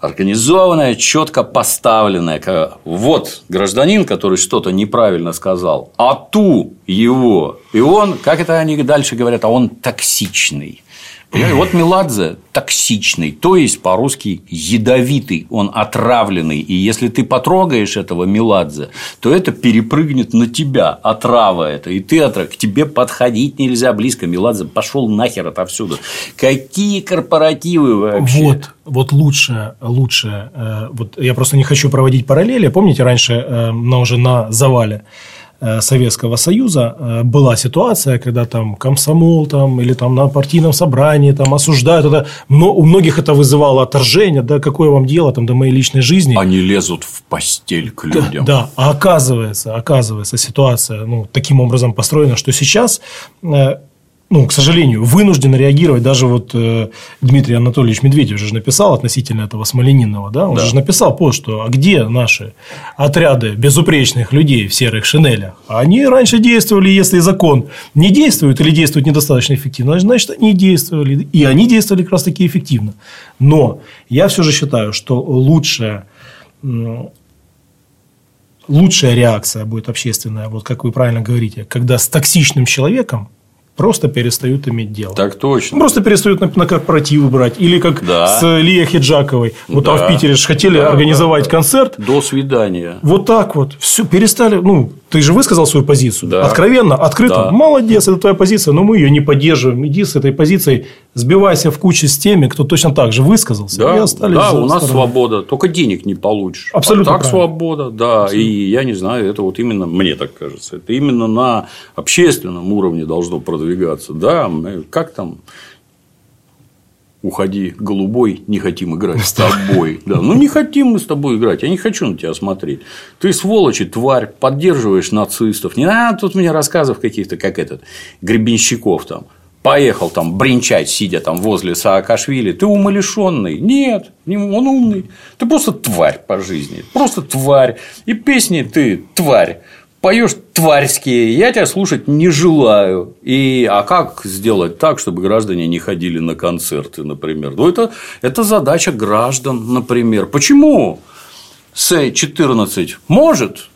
организованная, четко поставленная. Вот гражданин, который что-то неправильно сказал, а ту его. И он, как это они дальше говорят, а он токсичный. Понимаете? Вот Меладзе токсичный, то есть по-русски ядовитый, он отравленный. И если ты потрогаешь этого Меладзе, то это перепрыгнет на тебя, отрава это. И ты отрав... к тебе подходить нельзя близко. Меладзе пошел нахер отовсюду. Какие корпоративы вообще? Вот, вот лучше, лучше. Э, вот я просто не хочу проводить параллели. Помните, раньше, э, но уже на завале Советского Союза э, была ситуация, когда там комсомол там, или там на партийном собрании там, осуждают. Это, но у многих это вызывало отторжение. Да, какое вам дело там, до моей личной жизни? Они лезут в постель к людям. Да, да. а оказывается, оказывается ситуация ну, таким образом построена, что сейчас э, ну, к сожалению, вынужден реагировать. Даже вот э, Дмитрий Анатольевич Медведев же написал относительно этого Смоленинова, да, он да. же написал пост, что а где наши отряды безупречных людей в серых шинелях? Они раньше действовали, если закон не действует или действует недостаточно эффективно, значит, они действовали, и они действовали как раз таки эффективно. Но я все же считаю, что лучшая лучшая реакция будет общественная, вот как вы правильно говорите, когда с токсичным человеком просто перестают иметь дело. Так точно. Просто перестают на, на корпоративы брать. Или как да. с Лией Хиджаковой. Вот да. там в Питере же хотели да, организовать да, концерт. До свидания. Вот так вот. Все, перестали. Ну, ты же высказал свою позицию. Да. Откровенно, открыто. Да. Молодец, это твоя позиция, но мы ее не поддерживаем. Иди с этой позицией, сбивайся в кучу с теми, кто точно так же высказался. Да, и остались да у нас стороны. свобода. Только денег не получишь. Абсолютно. А так правильно. свобода, да. Абсолютно. И я не знаю, это вот именно, мне так кажется, это именно на общественном уровне должно продвигаться. Да, как там уходи, голубой, не хотим играть с тобой. Да, ну не хотим мы с тобой играть, я не хочу на тебя смотреть. Ты сволочь и тварь, поддерживаешь нацистов. Не надо тут мне рассказов каких-то, как этот, Гребенщиков там. Поехал там бренчать, сидя там возле Саакашвили, ты умалишенный. Нет, он умный. Ты просто тварь по жизни. Просто тварь. И песни ты тварь поешь тварьские, я тебя слушать не желаю. И, а как сделать так, чтобы граждане не ходили на концерты, например? Ну, это, это задача граждан, например. Почему С-14 может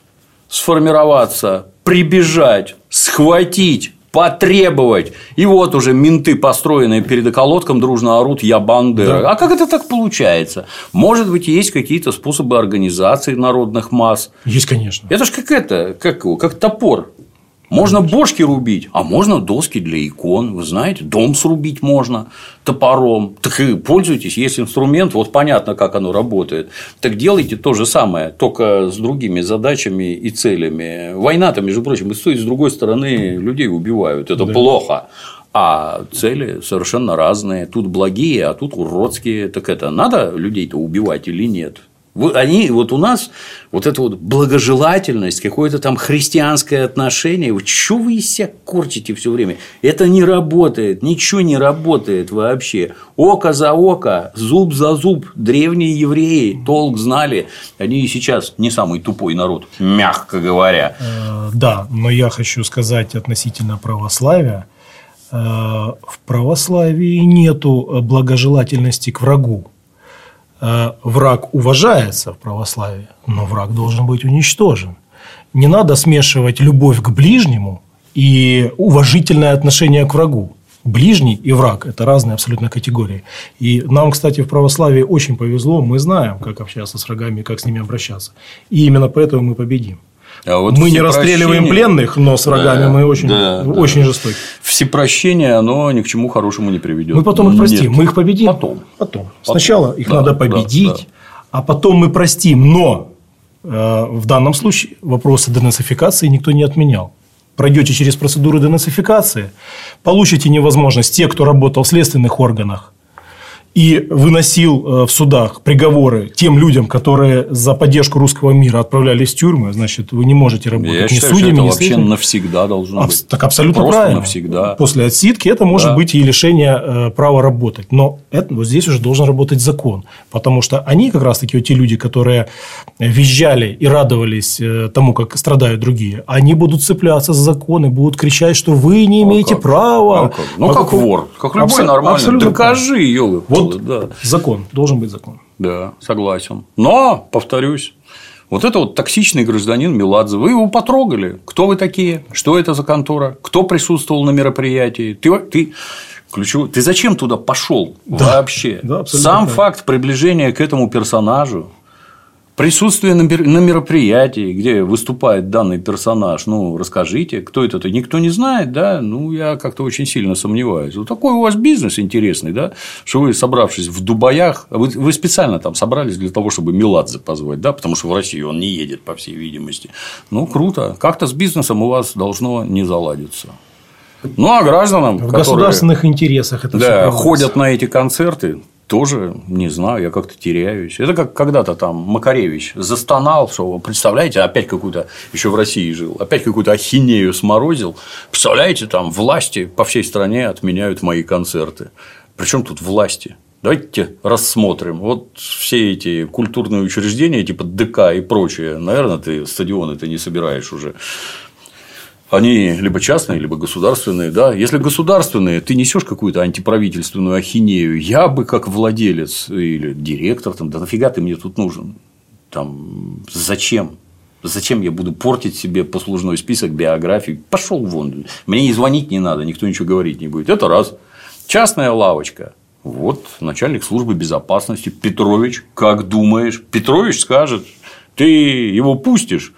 сформироваться, прибежать, схватить потребовать. И вот уже менты, построенные перед околотком, дружно орут «Я Бандера». Да. А как это так получается? Может быть, есть какие-то способы организации народных масс? Есть, конечно. Это же как это, как, как топор. Можно бошки рубить, а можно доски для икон. Вы знаете, дом срубить можно топором. Так и пользуйтесь, есть инструмент, вот понятно, как оно работает. Так делайте то же самое, только с другими задачами и целями. Война-то, между прочим, и с той, и с другой стороны людей убивают. Это да. плохо. А цели совершенно разные. Тут благие, а тут уродские. Так это надо людей-то убивать или нет? Они, вот у нас вот эта вот благожелательность, какое-то там христианское отношение, вот что вы из себя корчите все время? Это не работает, ничего не работает вообще. Око за око, зуб за зуб. Древние евреи толк знали. Они и сейчас не самый тупой народ, мягко говоря. Э, да, но я хочу сказать относительно православия. Э, в православии нету благожелательности к врагу. Э, враг уважается в православии, но враг должен быть уничтожен. Не надо смешивать любовь к ближнему и уважительное отношение к врагу. ближний и враг – это разные абсолютно категории. И нам, кстати, в православии очень повезло, мы знаем, как общаться с врагами, как с ними обращаться. И именно поэтому мы победим. А вот мы не расстреливаем пленных, но с врагами да, мы очень, да, очень да. жестоки. Всепрощение, оно ни к чему хорошему не приведет. Мы потом их простим, Нет. мы их победим. Потом. Потом. Сначала их да, надо победить, да, да. а потом мы простим. Но э, в данном случае вопросы денацификации никто не отменял пройдете через процедуру денацификации, получите невозможность те, кто работал в следственных органах, и выносил э, в судах приговоры тем людям, которые за поддержку русского мира отправлялись в тюрьмы, значит, вы не можете работать Я ни считаю, судьями, что это вообще навсегда должно а, быть. Так абсолютно Просто правильно. навсегда. После отсидки это может да. быть и лишение э, права работать. Но это, вот здесь уже должен работать закон. Потому что они как раз-таки вот те люди, которые визжали и радовались э, тому, как страдают другие, они будут цепляться за закон и будут кричать, что вы не имеете а права. А как? Ну, а как, как вор. Как любой Абсо- нормальный. Докажи, елы. Вот вот, да. Закон. Должен быть закон. Да, согласен. Но, повторюсь, вот это вот токсичный гражданин Меладзе, вы его потрогали. Кто вы такие? Что это за контора? Кто присутствовал на мероприятии? Ты, ты ключевой. Ты зачем туда пошел да. вообще? Да, Сам факт приближения к этому персонажу Присутствие на мероприятии, где выступает данный персонаж, ну, расскажите, кто это, никто не знает, да, ну, я как-то очень сильно сомневаюсь. Вот такой у вас бизнес интересный, да, что вы, собравшись в Дубаях, вы, вы специально там собрались для того, чтобы Меладзе позвать, да, потому что в Россию он не едет, по всей видимости. Ну, круто, как-то с бизнесом у вас должно не заладиться. Ну, а гражданам, в которые, государственных интересах это да, ходят на эти концерты, тоже не знаю, я как-то теряюсь. Это как когда-то там Макаревич застонал, что, представляете, опять какую-то, еще в России жил, опять какую-то ахинею сморозил. Представляете, там власти по всей стране отменяют мои концерты. Причем тут власти? Давайте рассмотрим. Вот все эти культурные учреждения, типа ДК и прочее, наверное, ты стадионы ты не собираешь уже они либо частные, либо государственные, да. Если государственные, ты несешь какую-то антиправительственную ахинею, я бы как владелец или директор, там, да нафига ты мне тут нужен? Там, зачем? Зачем я буду портить себе послужной список, биографии? Пошел вон. Мне и звонить не надо, никто ничего говорить не будет. Это раз. Частная лавочка. Вот начальник службы безопасности Петрович, как думаешь? Петрович скажет, ты его пустишь,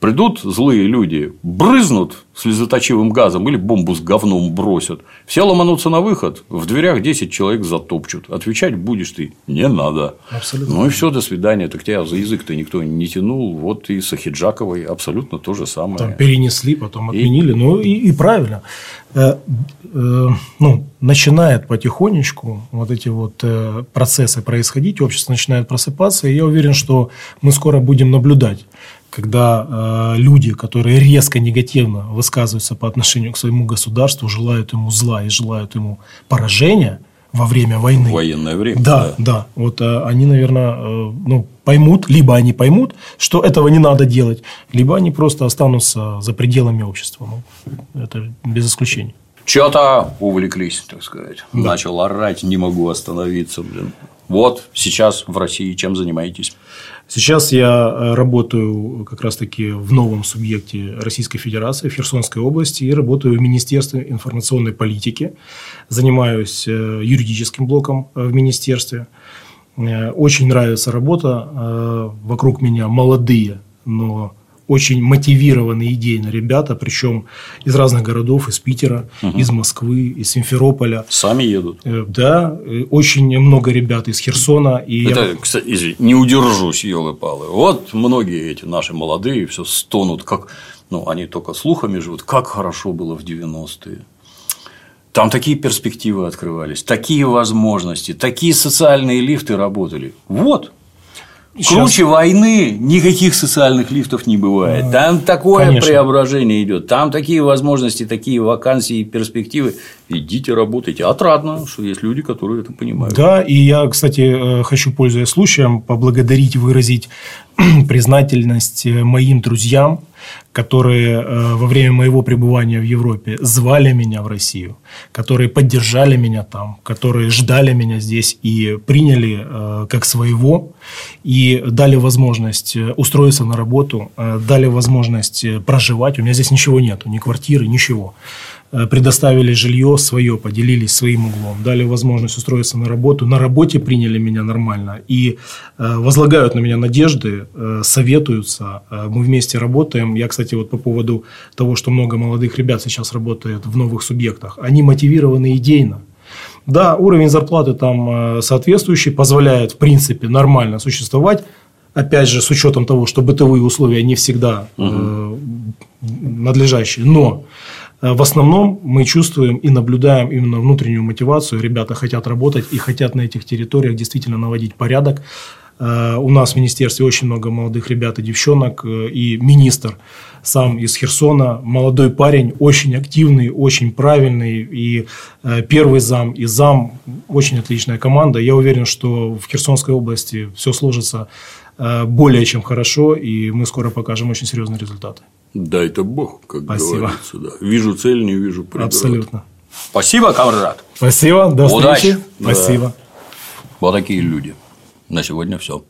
Придут злые люди, брызнут слезоточивым газом или бомбу с говном бросят. Все ломанутся на выход, в дверях 10 человек затопчут. Отвечать будешь ты не надо. Абсолютно. Ну и все, до свидания. Так тебя за язык-то никто не тянул. Вот и с Ахиджаковой абсолютно то же самое. Там перенесли, потом отменили. И... Ну и, и правильно. Э, э, ну, начинает потихонечку вот эти вот э, процессы происходить, общество начинает просыпаться, и я уверен, что мы скоро будем наблюдать когда э, люди, которые резко негативно высказываются по отношению к своему государству, желают ему зла и желают ему поражения во время войны. Военное время. Да, да. да. Вот э, они, наверное, э, ну, поймут, либо они поймут, что этого не надо делать, либо они просто останутся за пределами общества. Ну, это без исключения. Что-то увлеклись, так сказать. Да. Начал орать, не могу остановиться, блин. Вот сейчас в России чем занимаетесь? Сейчас я э, работаю как раз-таки в новом субъекте Российской Федерации, в Херсонской области, и работаю в Министерстве информационной политики. Занимаюсь э, юридическим блоком э, в министерстве. Очень нравится работа. Вокруг меня молодые, но очень мотивированные идейно ребята, причем из разных городов, из Питера, угу. из Москвы, из Симферополя. Сами едут? Э, да, э, очень много ребят из Херсона. И Это, я... кстати, извини, не удержусь, елы-палы. Вот многие эти наши молодые все стонут, как, ну, они только слухами живут, как хорошо было в 90-е. Там такие перспективы открывались, такие возможности, такие социальные лифты работали. Вот, Сейчас... Круче войны никаких социальных лифтов не бывает. Там такое Конечно. преображение идет, там такие возможности, такие вакансии перспективы. Идите работайте. Отрадно, что есть люди, которые это понимают. Да, и я, кстати, э, хочу, пользуясь случаем, поблагодарить, выразить признательность э, моим друзьям, которые э, во время моего пребывания в Европе звали меня в Россию, которые поддержали меня там, которые ждали меня здесь и приняли э, как своего, и дали возможность устроиться на работу, дали возможность проживать. У меня здесь ничего нету, ни квартиры, ничего. Э, предоставили жилье свое, поделились своим углом, дали возможность устроиться на работу, на работе приняли меня нормально и э, возлагают на меня надежды, э, советуются, мы вместе работаем. Я, кстати, вот по поводу того, что много молодых ребят сейчас работает в новых субъектах, они мотивированы идейно. Да, уровень зарплаты там соответствующий, позволяет, в принципе, нормально существовать, опять же, с учетом того, что бытовые условия не всегда угу. надлежащие, но в основном мы чувствуем и наблюдаем именно внутреннюю мотивацию. Ребята хотят работать и хотят на этих территориях действительно наводить порядок. Э, у нас в министерстве очень много молодых ребят и девчонок, э, и министр сам из Херсона, молодой парень, очень активный, очень правильный, и первый зам, и зам, очень отличная команда. Я уверен, что в Херсонской области все сложится более чем хорошо, и мы скоро покажем очень серьезные результаты. Дай-то Бог, как Спасибо. говорится. Да. Вижу цель, не вижу преград. Абсолютно. Спасибо, камрад. Спасибо, до Удачи. встречи. Спасибо. Да. Вот такие люди. На сегодня все.